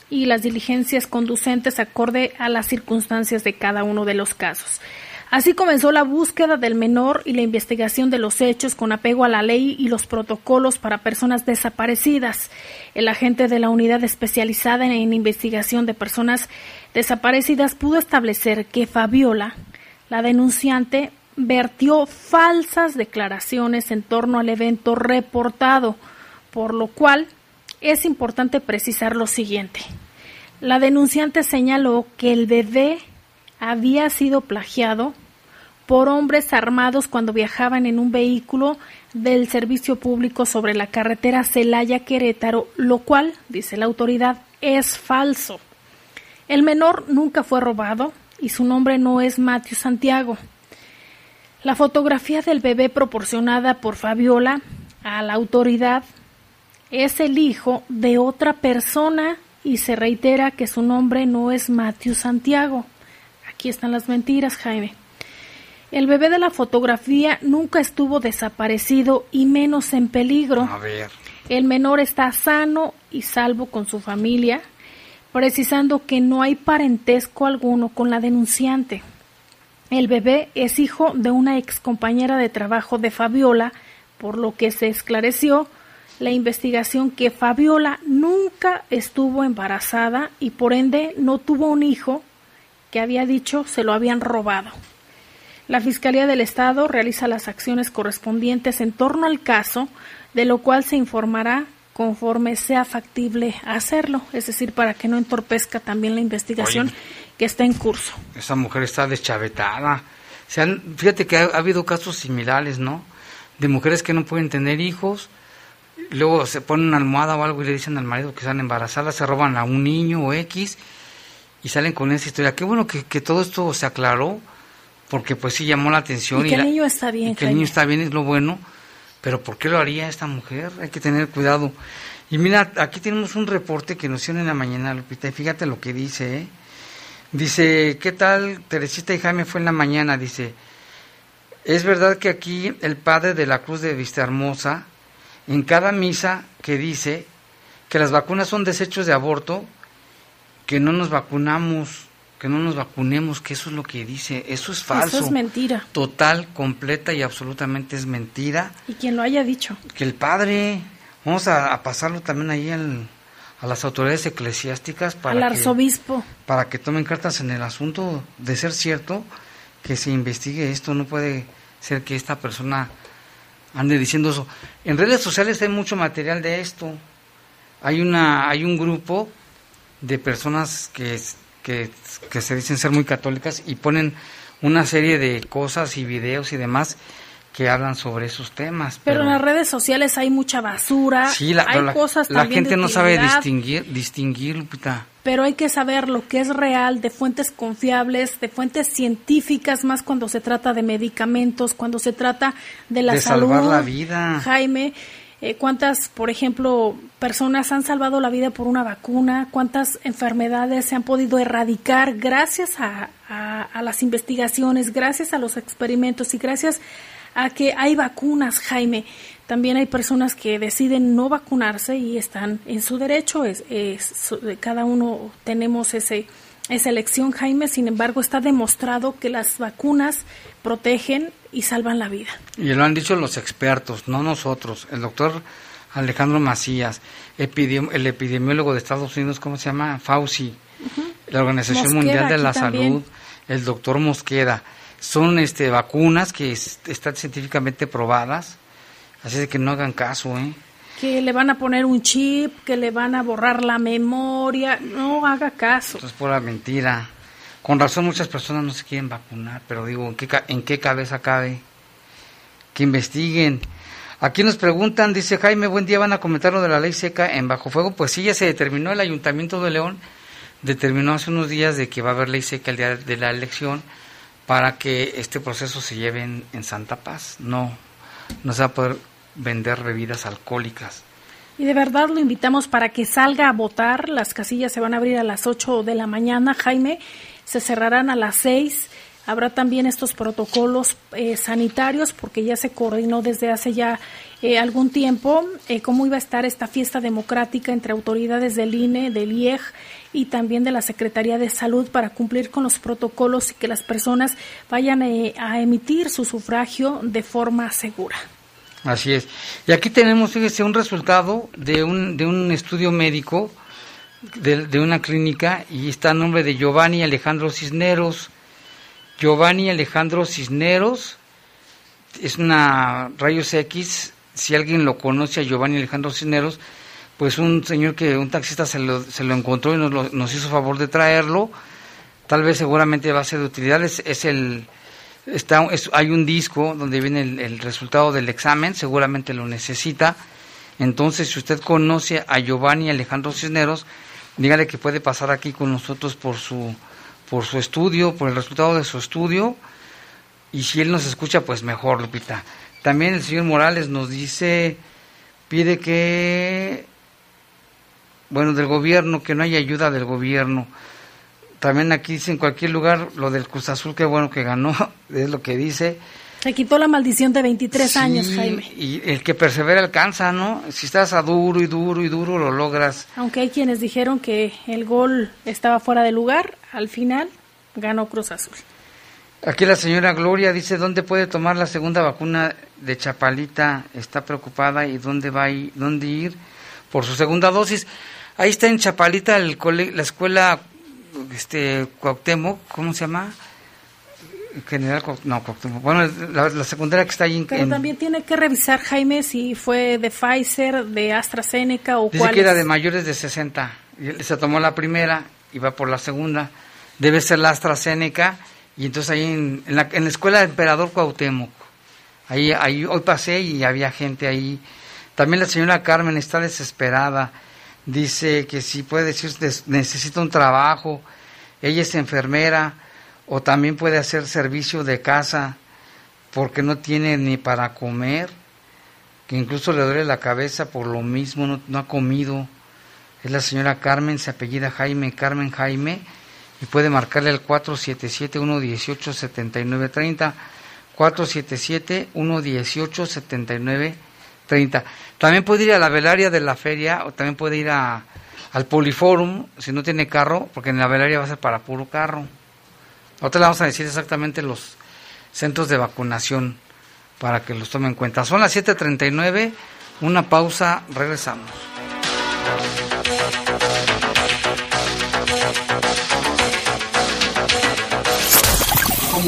y las diligencias conducentes acorde a las circunstancias de cada uno de los casos. Así comenzó la búsqueda del menor y la investigación de los hechos con apego a la ley y los protocolos para personas desaparecidas. El agente de la unidad especializada en investigación de personas desaparecidas pudo establecer que Fabiola, la denunciante, vertió falsas declaraciones en torno al evento reportado, por lo cual es importante precisar lo siguiente. La denunciante señaló que el bebé había sido plagiado por hombres armados cuando viajaban en un vehículo del servicio público sobre la carretera Celaya-Querétaro, lo cual, dice la autoridad, es falso. El menor nunca fue robado y su nombre no es Matthew Santiago. La fotografía del bebé proporcionada por Fabiola a la autoridad es el hijo de otra persona y se reitera que su nombre no es Matthew Santiago. Aquí están las mentiras, Jaime. El bebé de la fotografía nunca estuvo desaparecido y menos en peligro. A ver. El menor está sano y salvo con su familia, precisando que no hay parentesco alguno con la denunciante. El bebé es hijo de una ex compañera de trabajo de Fabiola, por lo que se esclareció la investigación que Fabiola nunca estuvo embarazada y por ende no tuvo un hijo que había dicho se lo habían robado. La Fiscalía del Estado realiza las acciones correspondientes en torno al caso, de lo cual se informará conforme sea factible hacerlo, es decir, para que no entorpezca también la investigación que está en curso. Esa mujer está deschavetada. fíjate que ha, ha habido casos similares, ¿no? De mujeres que no pueden tener hijos, luego se ponen una almohada o algo y le dicen al marido que están embarazadas, se roban a un niño o X y salen con esa historia. Qué bueno que, todo esto se aclaró, porque pues sí llamó la atención. Y que el niño está bien. que el niño está bien es lo bueno, pero ¿por qué lo haría esta mujer? Hay que tener cuidado. Y mira, aquí tenemos un reporte que nos hicieron en la mañana, Lupita, y fíjate lo que dice, ¿eh? Dice, ¿qué tal? Teresita y Jaime fue en la mañana, dice, es verdad que aquí el padre de la Cruz de Vista Hermosa en cada misa que dice que las vacunas son desechos de aborto, que no nos vacunamos, que no nos vacunemos, que eso es lo que dice. Eso es falso. Eso es mentira. Total, completa y absolutamente es mentira. Y quien lo haya dicho. Que el padre, vamos a, pasarlo también ahí a las autoridades eclesiásticas para al arzobispo para que tomen cartas en el asunto de ser cierto que se investigue esto no puede ser que esta persona ande diciendo eso. En redes sociales hay mucho material de esto. Hay una hay un grupo de personas que, que, que se dicen ser muy católicas y ponen una serie de cosas y videos y demás que hablan sobre esos temas. Pero, en las redes sociales hay mucha basura, sí, la, hay cosas la gente no sabe distinguir, distinguir, Lupita. Pero hay que saber lo que es real, de fuentes confiables, de fuentes científicas, más cuando se trata de medicamentos, cuando se trata de la de salud. salvar la vida. Jaime, eh, cuántas, por ejemplo, personas han salvado la vida por una vacuna, cuántas enfermedades se han podido erradicar gracias a, a las investigaciones, gracias a los experimentos y gracias a que hay vacunas, Jaime. También hay personas que deciden no vacunarse y están en su derecho. Es, cada uno tenemos ese, esa elección, Jaime. Sin embargo, está demostrado que las vacunas protegen y salvan la vida. Y lo han dicho los expertos, no nosotros. El doctor Alejandro Macías, el epidemiólogo de Estados Unidos, ¿cómo se llama? Fauci. La Organización Mundial de la Salud, el doctor Mosqueda son este vacunas que están científicamente probadas, así de que no hagan caso, ¿eh? Que le van a poner un chip, que le van a borrar la memoria, no haga caso. Eso es pura mentira. Con razón muchas personas no se quieren vacunar, pero digo, ¿en qué, en qué cabeza cabe? Que investiguen. Aquí nos preguntan, dice Jaime, buen día, van a comentar lo de la ley seca en Bajo Fuego. Pues sí, ya se determinó, el Ayuntamiento de León determinó hace unos días de que va a haber ley seca el día de la elección para que este proceso se lleve en, Santa Paz. No, no se va a poder vender bebidas alcohólicas. Y de verdad lo invitamos para que salga a votar. Las casillas se van a abrir a las 8 de la mañana, Jaime. Se cerrarán a las 6. Habrá también estos protocolos eh, sanitarios porque ya se coordinó desde hace ya eh, algún tiempo eh, cómo iba a estar esta fiesta democrática entre autoridades del INE, del IEG y también de la Secretaría de Salud para cumplir con los protocolos y que las personas vayan eh, a emitir su sufragio de forma segura. Así es. Y aquí tenemos, fíjese, un resultado de un, de un estudio médico de, de una clínica y está a nombre de Giovanni Alejandro Cisneros. Giovanni Alejandro Cisneros es una rayos X. Si alguien lo conoce a Giovanni Alejandro Cisneros, pues un señor que un taxista se lo, se lo encontró y nos, nos hizo favor de traerlo. Tal vez seguramente va a ser de utilidad. Es, el está hay un disco donde viene el, resultado del examen, seguramente lo necesita. Entonces, si usted conoce a Giovanni Alejandro Cisneros, dígale que puede pasar aquí con nosotros por su por su estudio, por el resultado de su estudio. Y si él nos escucha, pues mejor, Lupita. También el señor Morales nos dice, pide que bueno, del gobierno, que no haya ayuda del gobierno. También aquí dice en cualquier lugar lo del Cruz Azul, qué bueno que ganó, es lo que dice. Se quitó la maldición de 23 años, Jaime. Y el que persevera alcanza, ¿no? Si estás a duro y duro y duro, lo logras. Aunque hay quienes dijeron que el gol estaba fuera de lugar, al final ganó Cruz Azul. Aquí la señora Gloria dice, ¿dónde puede tomar la segunda vacuna de Chapalita? Está preocupada y dónde va a ir, dónde ir por su segunda dosis. Ahí está en Chapalita el la escuela este Cuauhtémoc, ¿cómo se llama? General no Cuauhtémoc. Bueno, la, secundaria que está ahí en, Pero también tiene que revisar Jaime si fue de Pfizer, de AstraZeneca o Dice que era de mayores de 60. Se tomó la primera y va por la segunda. Debe ser la AstraZeneca y entonces ahí en, la, en la escuela Emperador Cuauhtémoc. Ahí, ahí hoy pasé y había gente ahí. También la señora Carmen está desesperada dice que si puede decir necesita un trabajo, ella es enfermera o también puede hacer servicio de casa porque no tiene ni para comer, que incluso le duele la cabeza por lo mismo, no, ha comido. Es la señora Carmen, se apellida Jaime, Carmen Jaime, y puede marcarle al 477-118-7930, 477-118-7930. 30. También puede ir a la velaria de la feria o también puede ir a, al Poliforum si no tiene carro, porque en la velaria va a ser para puro carro. Ahora le vamos a decir exactamente los centros de vacunación para que los tomen en cuenta. Son las 7.39, una pausa, regresamos.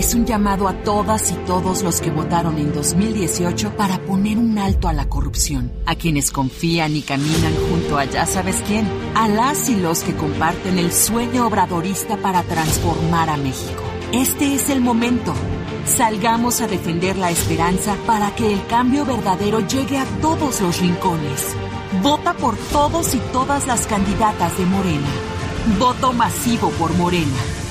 es un llamado a todas y todos los que votaron en 2018 para poner un alto a la corrupción, a quienes confían y caminan junto a ya sabes quién, a las y los que comparten el sueño obradorista para transformar a México. Este es el momento. Salgamos a defender la esperanza para que el cambio verdadero llegue a todos los rincones. Vota por todos y todas las candidatas de Morena. Voto masivo por Morena.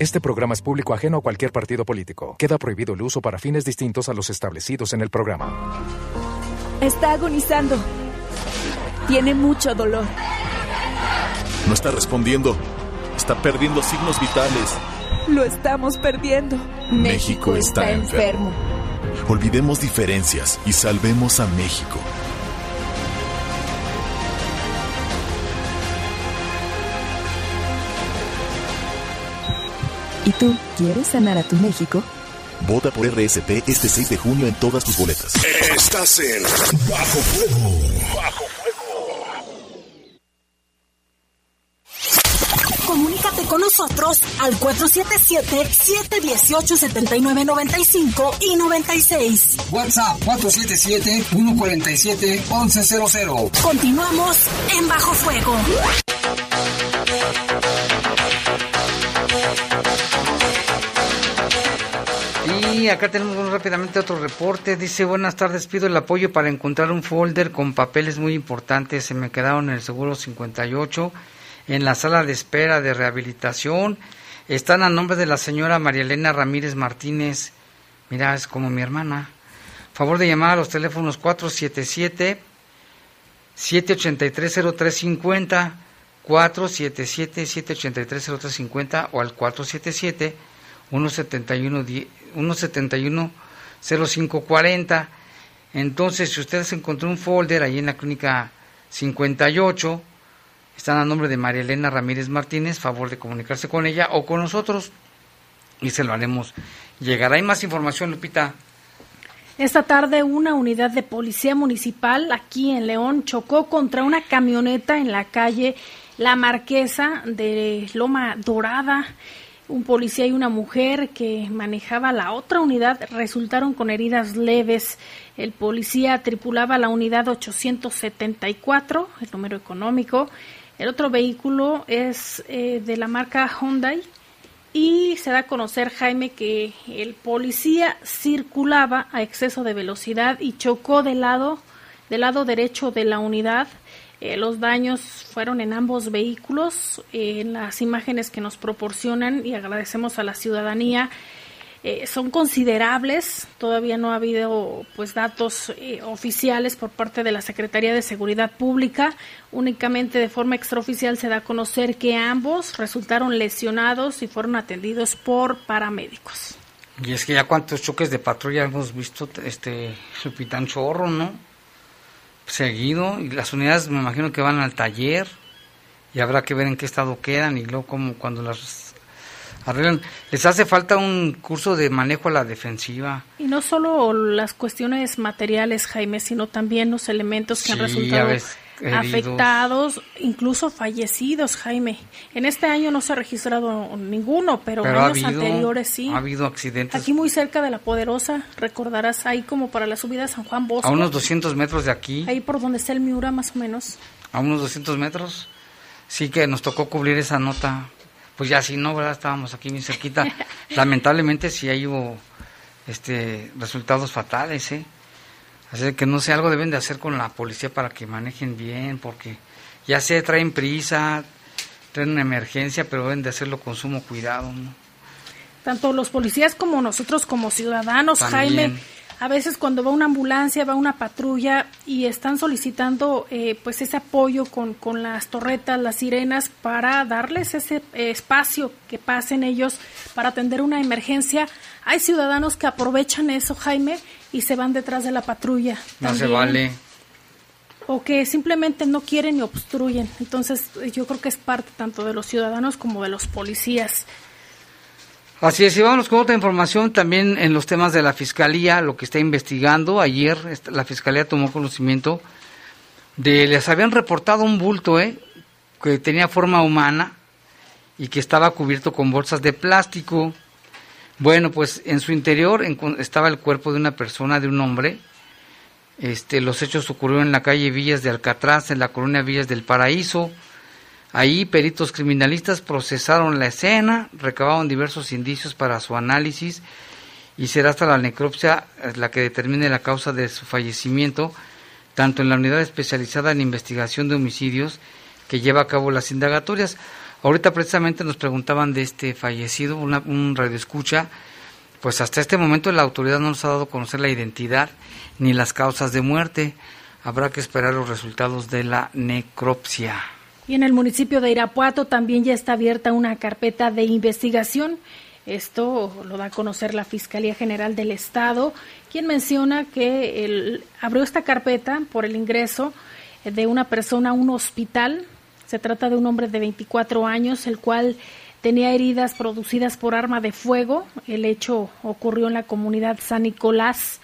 Este programa es público ajeno a cualquier partido político. Queda prohibido el uso para fines distintos a los establecidos en el programa. Está agonizando. Tiene mucho dolor. No está respondiendo. Está perdiendo signos vitales. Lo estamos perdiendo. México, está, enfermo. Olvidemos diferencias y salvemos a México. ¿Y tú quieres sanar a tu México? Vota por RSP este 6 de junio en todas tus boletas. Estás en Bajo Fuego. Bajo Fuego. Comunícate con nosotros al 477-718-7995 y 96. WhatsApp 477-147-1100. Continuamos en Bajo Fuego. Y acá tenemos rápidamente otro reporte. Dice, buenas tardes, pido el apoyo para encontrar un folder con papeles muy importantes. Se me quedaron en el Seguro 58, en la sala de espera de rehabilitación. Están a nombre de la señora María Elena Ramírez Martínez. Mira, es como mi hermana. Favor de llamar a los teléfonos 477 783 0350 477 783 0350 o al 477 171 171 0540. Entonces, si ustedes encontró un folder ahí en la clínica 58, están a nombre de María Elena Ramírez Martínez, favor de comunicarse con ella o con nosotros y se lo haremos llegar. Hay más información, Lupita. Esta tarde una unidad de policía municipal aquí en León chocó contra una camioneta en la calle La Marquesa de Loma Dorada un policía y una mujer que manejaba la otra unidad resultaron con heridas leves. El policía tripulaba la unidad 874, el número económico. El otro vehículo es eh, de la marca Hyundai y se da a conocer, Jaime, que el policía circulaba a exceso de velocidad y chocó del lado, del lado derecho de la unidad eh, los daños fueron en ambos vehículos. Eh, en las imágenes que nos proporcionan y agradecemos a la ciudadanía eh, son considerables. Todavía no ha habido pues datos oficiales por parte de la Secretaría de Seguridad Pública. Únicamente de forma extraoficial se da a conocer que ambos resultaron lesionados y fueron atendidos por paramédicos. Y es que ya cuántos choques de patrulla hemos visto, este, Supitán Chorro, ¿no? Seguido y las unidades me imagino que van al taller y habrá que ver en qué estado quedan y luego como cuando las arreglan. Les hace falta un curso de manejo a la defensiva. Y no solo las cuestiones materiales, Jaime, sino también los elementos que han resultado afectados, incluso fallecidos, Jaime. En este año no se ha registrado ninguno, pero, en años anteriores sí. Ha habido accidentes. Aquí muy cerca de la Poderosa, recordarás, ahí como para la subida a San Juan Bosco. A unos 200 metros de aquí. Ahí por donde está el Miura, más o menos. A unos 200 metros. Sí que nos tocó cubrir esa nota. Pues ya si no, ¿verdad? Estábamos aquí muy cerquita. Lamentablemente sí ahí hubo este, resultados fatales, ¿eh? Así que no sé, algo deben de hacer con la policía para que manejen bien, porque ya se traen prisa, traen una emergencia, pero deben de hacerlo con sumo cuidado, ¿no? Tanto los policías como nosotros como ciudadanos, Jaime a veces cuando va una ambulancia, va una patrulla y están solicitando eh, pues ese apoyo con, con, las torretas, las sirenas para darles ese espacio que pasen ellos para atender una emergencia. Hay ciudadanos que aprovechan eso, Jaime, y se van detrás de la patrulla. No se vale. O que simplemente no quieren y obstruyen. Entonces yo creo que es parte tanto de los ciudadanos como de los policías. Así es, y vámonos con otra información también en los temas de la Fiscalía, lo que está investigando. Ayer la Fiscalía tomó conocimiento de, les habían reportado un bulto, ¿eh? que tenía forma humana y que estaba cubierto con bolsas de plástico. Bueno, pues en su interior estaba el cuerpo de una persona, de un hombre. Este, los hechos ocurrieron en la calle Villas de Alcatraz, en la colonia Villas del Paraíso. Ahí peritos criminalistas procesaron la escena, recabaron diversos indicios para su análisis y será hasta la necropsia eh, la que determine la causa de su fallecimiento, tanto en la unidad especializada en investigación de homicidios que lleva a cabo las indagatorias. Ahorita precisamente nos preguntaban de este fallecido, una, un radioescucha, pues hasta este momento la autoridad no nos ha dado a conocer la identidad ni las causas de muerte. Habrá que esperar los resultados de la necropsia. Y en el municipio de Irapuato también ya está abierta una carpeta de investigación. Esto lo da a conocer la Fiscalía General del Estado, quien menciona que abrió esta carpeta por el ingreso de una persona a un hospital. Se trata de un hombre de 24 años, el cual tenía heridas producidas por arma de fuego. El hecho ocurrió en la comunidad San Nicolás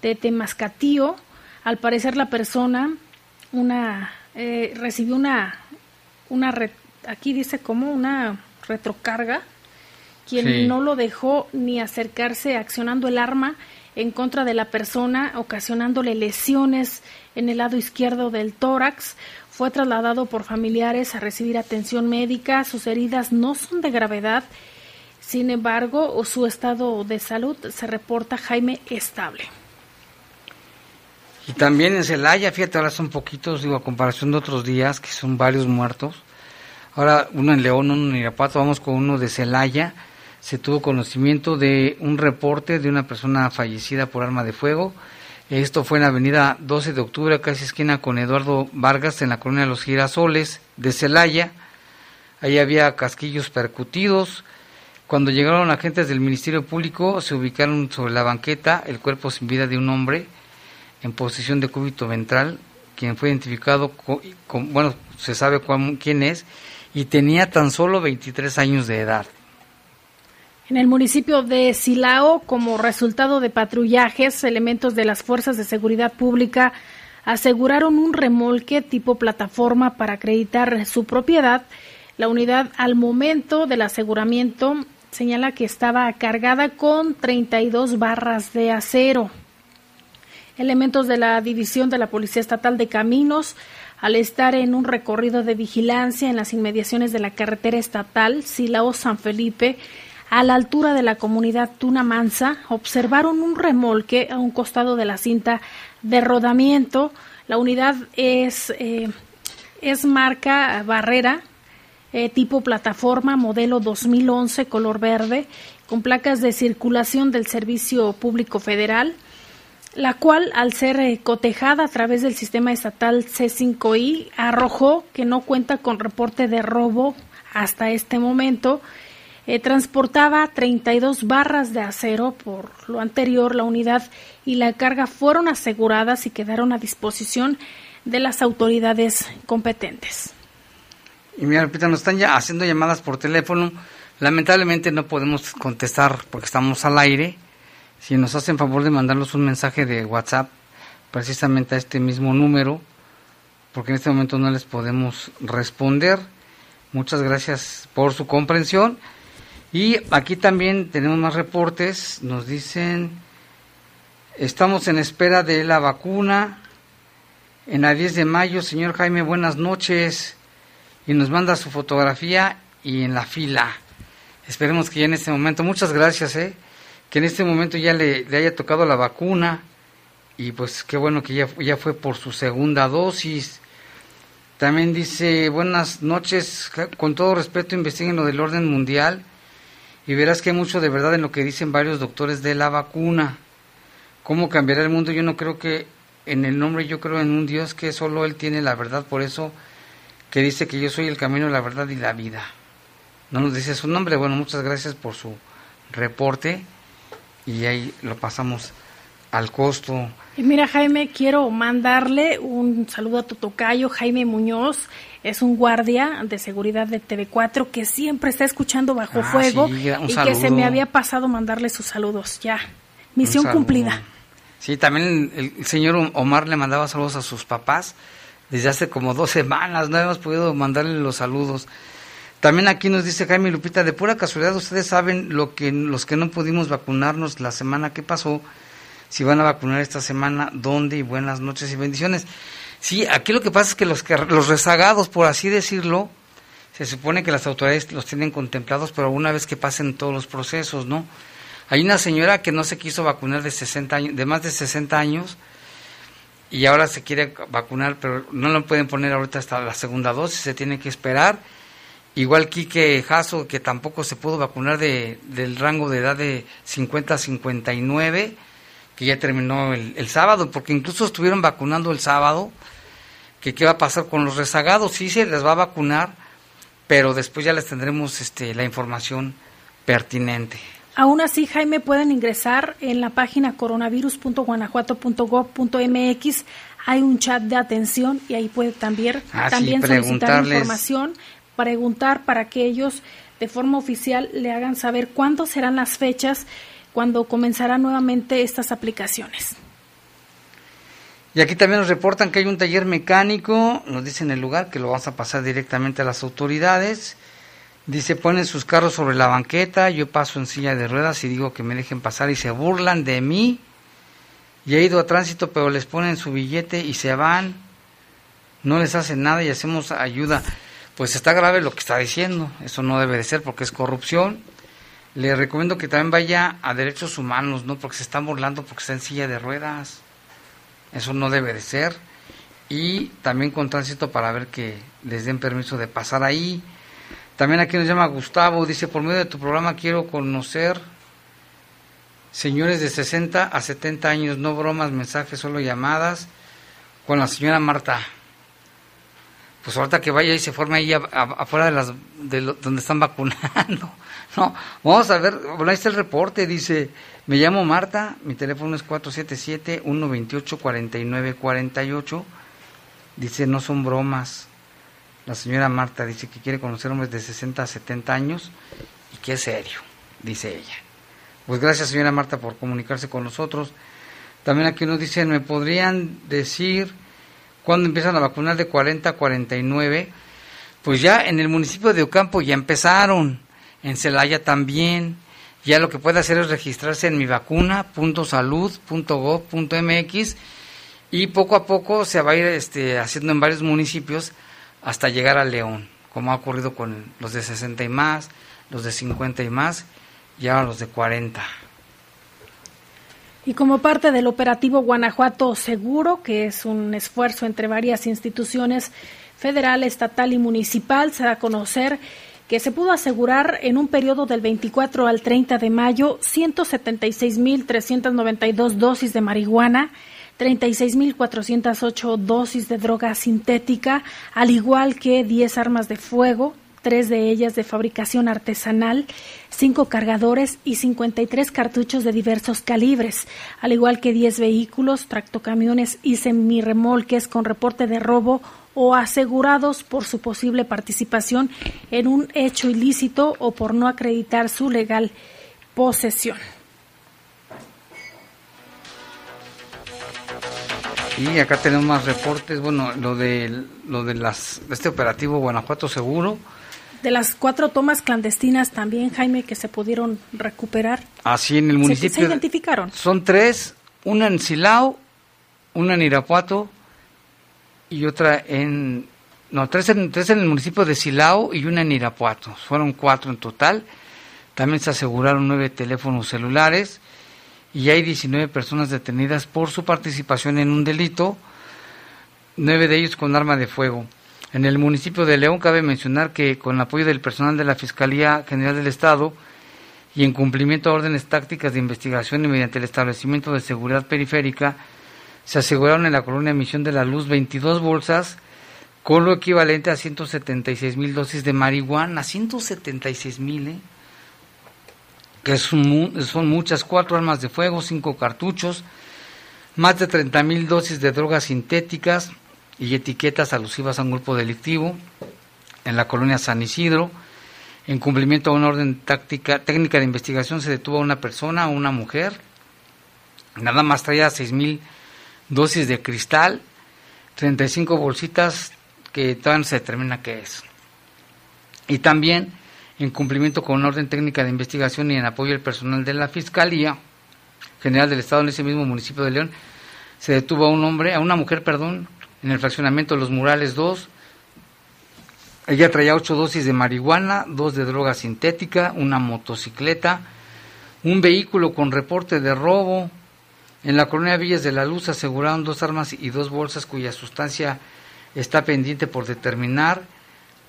de Temascatío. Al parecer la persona una, eh, recibió una una aquí dice como una retrocarga, quien no lo dejó ni acercarse accionando el arma en contra de la persona, ocasionándole lesiones en el lado izquierdo del tórax. Fue trasladado por familiares a recibir atención médica. Sus heridas no son de gravedad. Sin embargo, su estado de salud se reporta Jaime estable. Y también en Celaya, fíjate, ahora son poquitos, digo, a comparación de otros días, que son varios muertos. Ahora uno en León, uno en Irapuato, vamos con uno de Celaya. Se tuvo conocimiento de un reporte de una persona fallecida por arma de fuego. Esto fue en la avenida 12 de octubre, casi esquina con Eduardo Vargas, en la colonia de los Girasoles de Celaya. Ahí había casquillos percutidos. Cuando llegaron agentes del Ministerio Público, se ubicaron sobre la banqueta el cuerpo sin vida de un hombre en posición de cúbito ventral, quien fue identificado, con, bueno, se sabe quién es, y tenía tan solo 23 años de edad. En el municipio de Silao, como resultado de patrullajes, elementos de las fuerzas de seguridad pública aseguraron un remolque tipo plataforma para acreditar su propiedad. La unidad al momento del aseguramiento señala que estaba cargada con 32 barras de acero. Elementos de la División de la Policía Estatal de Caminos, al estar en un recorrido de vigilancia en las inmediaciones de la carretera estatal Silao-San Felipe, a la altura de la comunidad Tuna Mansa, observaron un remolque a un costado de la cinta de rodamiento. La unidad es, eh, es marca Barrera, eh, tipo plataforma, modelo 2011, color verde, con placas de circulación del Servicio Público Federal la cual, al ser eh, cotejada a través del sistema estatal C5I, arrojó que no cuenta con reporte de robo hasta este momento. Eh, transportaba 32 barras de acero. Por lo anterior, la unidad y la carga fueron aseguradas y quedaron a disposición de las autoridades competentes. Y mira, repita, nos están ya haciendo llamadas por teléfono. Lamentablemente no podemos contestar porque estamos al aire si nos hacen favor de mandarnos un mensaje de WhatsApp precisamente a este mismo número, porque en este momento no les podemos responder. Muchas gracias por su comprensión. Y aquí también tenemos más reportes. Nos dicen, estamos en espera de la vacuna. En la 10 de mayo, señor Jaime, buenas noches. Y nos manda su fotografía y en la fila. Esperemos que ya en este momento, muchas gracias, ¿eh? que en este momento ya le, haya tocado la vacuna y pues qué bueno que ya, ya fue por su segunda dosis. También dice, buenas noches, con todo respeto investiguen lo del orden mundial y verás que hay mucho de verdad en lo que dicen varios doctores de la vacuna. ¿Cómo cambiará el mundo? Yo no creo que en el nombre, yo creo en un Dios que solo Él tiene la verdad, por eso que dice que yo soy el camino, la verdad y la vida. No nos dice su nombre, bueno, muchas gracias por su reporte y ahí lo pasamos al costo. Y mira, Jaime, quiero mandarle un saludo a tu tocayo, Jaime Muñoz, es un guardia de seguridad de TV4 que siempre está escuchando Bajo ah, Fuego y que se me había pasado mandarle sus saludos. Ya, misión cumplida. Sí, también el, señor Omar le mandaba saludos a sus papás desde hace como dos semanas, no hemos podido mandarle los saludos. También aquí nos dice Jaime Lupita, de pura casualidad, ustedes saben lo que los que no pudimos vacunarnos la semana que pasó, si van a vacunar esta semana, dónde y buenas noches y bendiciones. Sí, aquí lo que pasa es que los, los rezagados, por así decirlo, se supone que las autoridades los tienen contemplados, pero una vez que pasen todos los procesos, ¿no? Hay una señora que no se quiso vacunar de 60 años, de más de 60 años, y ahora se quiere vacunar, pero no lo pueden poner ahorita hasta la segunda dosis, se tiene que esperar. Igual Quique Jasso, que tampoco se pudo vacunar de, del rango de edad de 50 a 59, que ya terminó el, sábado, porque incluso estuvieron vacunando el sábado, que qué va a pasar con los rezagados, sí se les va a vacunar, pero después ya les tendremos este, la información pertinente. Aún así, Jaime, pueden ingresar en la página coronavirus.guanajuato.gov.mx. Hay un chat de atención y ahí puede también, ah, también solicitar información, preguntar para que ellos de forma oficial le hagan saber cuándo serán las fechas cuando comenzarán nuevamente estas aplicaciones. Y aquí también nos reportan que hay un taller mecánico, nos dicen el lugar, que lo vamos a pasar directamente a las autoridades. Dice, ponen sus carros sobre la banqueta, yo paso en silla de ruedas y digo que me dejen pasar y se burlan de mí. Y he ido a tránsito, pero les ponen su billete y se van. No les hacen nada y hacemos ayuda. Pues está grave lo que está diciendo. Eso no debe de ser porque es corrupción le recomiendo que también vaya a derechos humanos, ¿no? Porque se están burlando porque está en silla de ruedas. Eso no debe de ser. Y también con tránsito para ver que les den permiso de pasar ahí. También aquí nos llama Gustavo, dice, por medio de tu programa quiero conocer señores de 60 a 70 años, no bromas, mensajes, solo llamadas, con la señora Marta. Pues ahorita que vaya y se forme ahí afuera de las de donde están vacunando. No, vamos a ver, ahí está el reporte, dice, me llamo Marta, mi teléfono es 477-128-4948, dice, no son bromas. La señora Marta dice que quiere conocer hombres de 60 a 70 años y que es serio, dice ella. Pues gracias señora Marta por comunicarse con nosotros. También aquí nos dicen, ¿me podrían decir cuándo empiezan a vacunar de 40 a 49? Pues ya en el municipio de Ocampo ya empezaron en Celaya también. Ya lo que puede hacer es registrarse en mi vacuna.salud.gov.mx y poco a poco se va a ir este, haciendo en varios municipios hasta llegar a León, como ha ocurrido con los de 60 y más, los de 50 y más y ahora los de 40. Y como parte del operativo Guanajuato Seguro, que es un esfuerzo entre varias instituciones federal, estatal y municipal, se da a conocer que se pudo asegurar en un periodo del 24 al 30 de mayo 176.392 dosis de marihuana, 36.408 dosis de droga sintética, al igual que 10 armas de fuego, tres de ellas de fabricación artesanal, cinco cargadores y 53 cartuchos de diversos calibres, al igual que 10 vehículos, tractocamiones y semirremolques con reporte de robo o asegurados por su posible participación en un hecho ilícito o por no acreditar su legal posesión. Y acá tenemos más reportes, bueno, lo de lo de las este operativo Guanajuato Seguro. De las cuatro tomas clandestinas también, Jaime, que se pudieron recuperar. Así en el municipio. ¿Se, identificaron? Son tres, una en Silao, una en Irapuato y otra en... No, tres en, tres en el municipio de Silao y una en Irapuato. Fueron cuatro en total. También se aseguraron nueve teléfonos celulares y hay 19 personas detenidas por su participación en un delito, nueve de ellos con arma de fuego. En el municipio de León cabe mencionar que con el apoyo del personal de la Fiscalía General del Estado y en cumplimiento de órdenes tácticas de investigación y mediante el establecimiento de seguridad periférica, se aseguraron en la colonia Misión de la Luz 22 bolsas con lo equivalente a 176 mil dosis de marihuana, 176 mil, ¿eh? que son, muchas, cuatro armas de fuego, cinco cartuchos, más de 30 mil dosis de drogas sintéticas y etiquetas alusivas a un grupo delictivo en la colonia San Isidro. En cumplimiento a una orden táctica, técnica de investigación se detuvo a una persona, una mujer. Nada más traía 6 mil dosis de cristal, 35 bolsitas que todavía se determina qué es. Y también, en cumplimiento con una orden técnica de investigación y en apoyo del personal de la Fiscalía, General del Estado en ese mismo municipio de León, se detuvo a un hombre, a una mujer, perdón, en el fraccionamiento de Los Murales 2. Ella traía ocho dosis de marihuana, dos de droga sintética, una motocicleta, un vehículo con reporte de robo. En la colonia Villas de la Luz aseguraron dos armas y dos bolsas cuya sustancia está pendiente por determinar,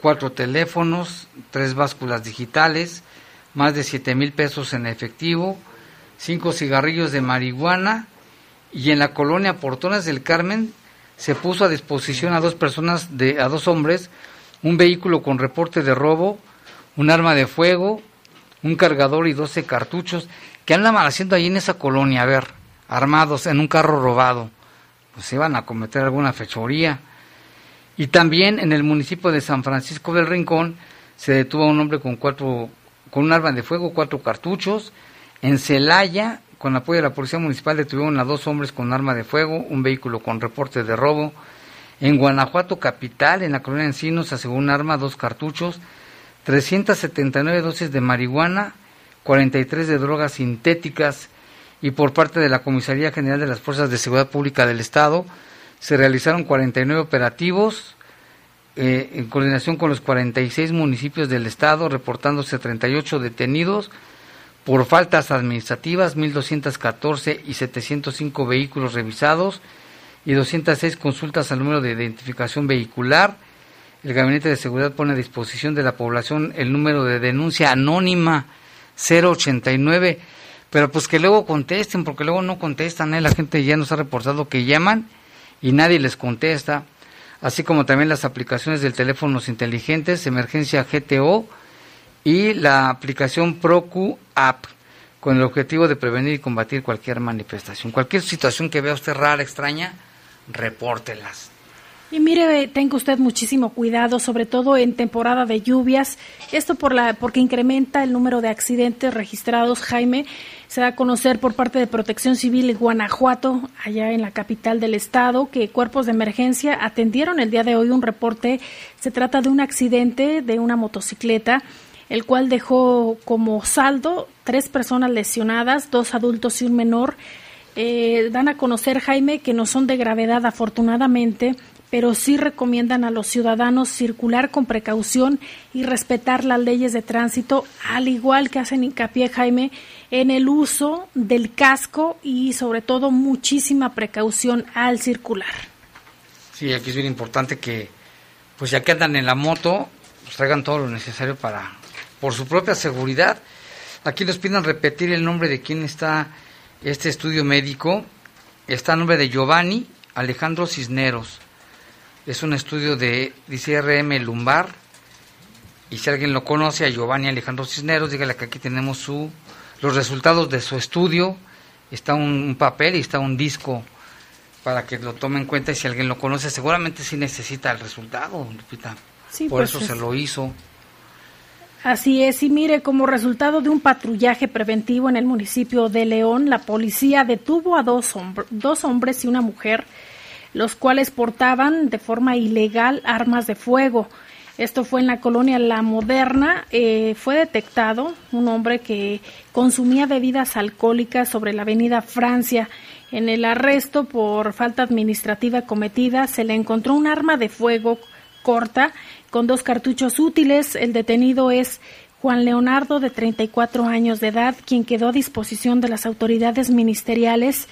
cuatro teléfonos, tres básculas digitales, más de siete mil pesos en efectivo, cinco cigarrillos de marihuana y en la colonia Portones del Carmen se puso a disposición a dos personas, de, a dos hombres, un vehículo con reporte de robo, un arma de fuego, un cargador y 12 cartuchos que andan haciendo ahí en esa colonia, a ver, armados en un carro robado. Pues iban a cometer alguna fechoría. Y también en el municipio de San Francisco del Rincón se detuvo a un hombre con cuatro con un arma de fuego, cuatro cartuchos. En Celaya, con apoyo de la Policía Municipal, detuvieron a dos hombres con arma de fuego, un vehículo con reporte de robo. En Guanajuato Capital, en la colonia Encinos, se aseguró un arma, dos cartuchos, 379 dosis de marihuana, 43 de drogas sintéticas y por parte de la Comisaría General de las Fuerzas de Seguridad Pública del Estado se realizaron 49 operativos eh, en coordinación con los 46 municipios del Estado, reportándose 38 detenidos, por faltas administrativas, 1.214 y 705 vehículos revisados y 206 consultas al número de identificación vehicular. El Gabinete de Seguridad pone a disposición de la población el número de denuncia anónima 089, pero pues que luego contesten, porque luego no contestan, ¿eh? la gente ya nos ha reportado que llaman y nadie les contesta, así como también las aplicaciones del teléfonos inteligentes, emergencia GTO, y la aplicación Procu App con el objetivo de prevenir y combatir cualquier manifestación. Cualquier situación que vea usted rara, extraña, repórtelas. Y mire, tenga usted muchísimo cuidado, sobre todo en temporada de lluvias. Esto por la, porque incrementa el número de accidentes registrados, Jaime. Se da a conocer por parte de Protección Civil en Guanajuato, allá en la capital del estado, que cuerpos de emergencia atendieron el día de hoy un reporte. Se trata de un accidente de una motocicleta el cual dejó como saldo tres personas lesionadas, dos adultos y un menor. Eh, dan a conocer, Jaime, que no son de gravedad afortunadamente, pero sí recomiendan a los ciudadanos circular con precaución y respetar las leyes de tránsito, al igual que hacen hincapié, Jaime, en el uso del casco y sobre todo muchísima precaución al circular. Sí, aquí es bien importante que, pues ya que andan en la moto, pues traigan todo lo necesario para por su propia seguridad. Aquí nos piden repetir el nombre de quién está este estudio médico. Está el nombre de Giovanni Alejandro Cisneros. Es un estudio de, dice RM Lumbar. Y si alguien lo conoce a Giovanni Alejandro Cisneros, dígale que aquí tenemos su, los resultados de su estudio. Está un, papel y está un disco para que lo tome en cuenta y si alguien lo conoce, seguramente sí necesita el resultado, Lupita. Por pues eso se lo hizo. Así es, y mire, como resultado de un patrullaje preventivo en el municipio de León, la policía detuvo a dos, dos hombres y una mujer, los cuales portaban de forma ilegal armas de fuego. Esto fue en la colonia La Moderna. Eh, fue detectado un hombre que consumía bebidas alcohólicas sobre la avenida Francia. En el arresto por falta administrativa cometida se le encontró un arma de fuego corta con dos cartuchos útiles. El detenido es Juan Leonardo, de 34 años de edad, quien quedó a disposición de las autoridades ministeriales.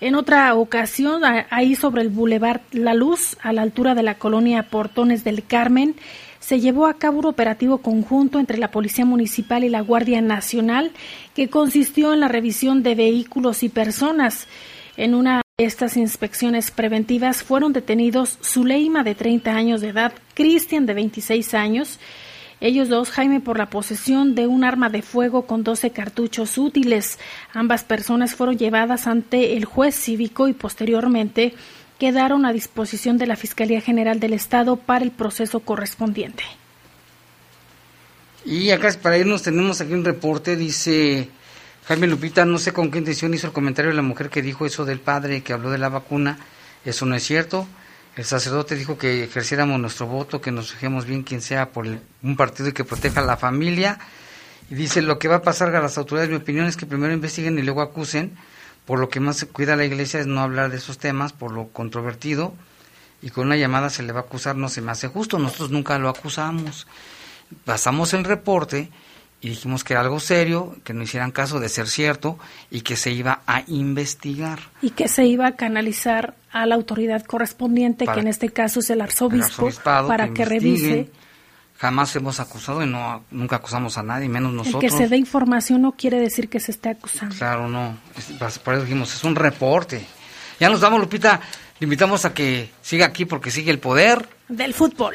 En otra ocasión, ahí sobre el Boulevard La Luz, a la altura de la colonia Portones del Carmen, se llevó a cabo un operativo conjunto entre la Policía Municipal y la Guardia Nacional que consistió en la revisión de vehículos y personas. En una de estas inspecciones preventivas fueron detenidos Zuleima de 30 años de edad, Cristian de 26 años, ellos dos, Jaime, por la posesión de un arma de fuego con 12 cartuchos útiles. Ambas personas fueron llevadas ante el juez cívico y posteriormente quedaron a disposición de la Fiscalía General del Estado para el proceso correspondiente. Y acá para irnos tenemos aquí un reporte, dice Jaime Lupita, no sé con qué intención hizo el comentario de la mujer que dijo eso del padre que habló de la vacuna, eso no es cierto. El sacerdote dijo que ejerciéramos nuestro voto, que nos fijemos bien quien sea por un partido y que proteja a la familia. Y dice, lo que va a pasar a las autoridades, mi opinión es que primero investiguen y luego acusen. Por lo que más se cuida la iglesia es no hablar de esos temas, por lo controvertido. Y con una llamada se le va a acusar, no se me hace justo. Nosotros nunca lo acusamos. Pasamos el reporte y dijimos que era algo serio, que no hicieran caso de ser cierto y que se iba a investigar. Y que se iba a canalizar a la autoridad correspondiente, que en este caso es el arzobispo, para que, revise. Jamás hemos acusado y no nunca acusamos a nadie, menos nosotros. El que se dé información no quiere decir que se esté acusando. Claro, no. Por eso dijimos, es un reporte. Ya nos damos, Lupita. Le invitamos a que siga aquí porque sigue el poder del fútbol.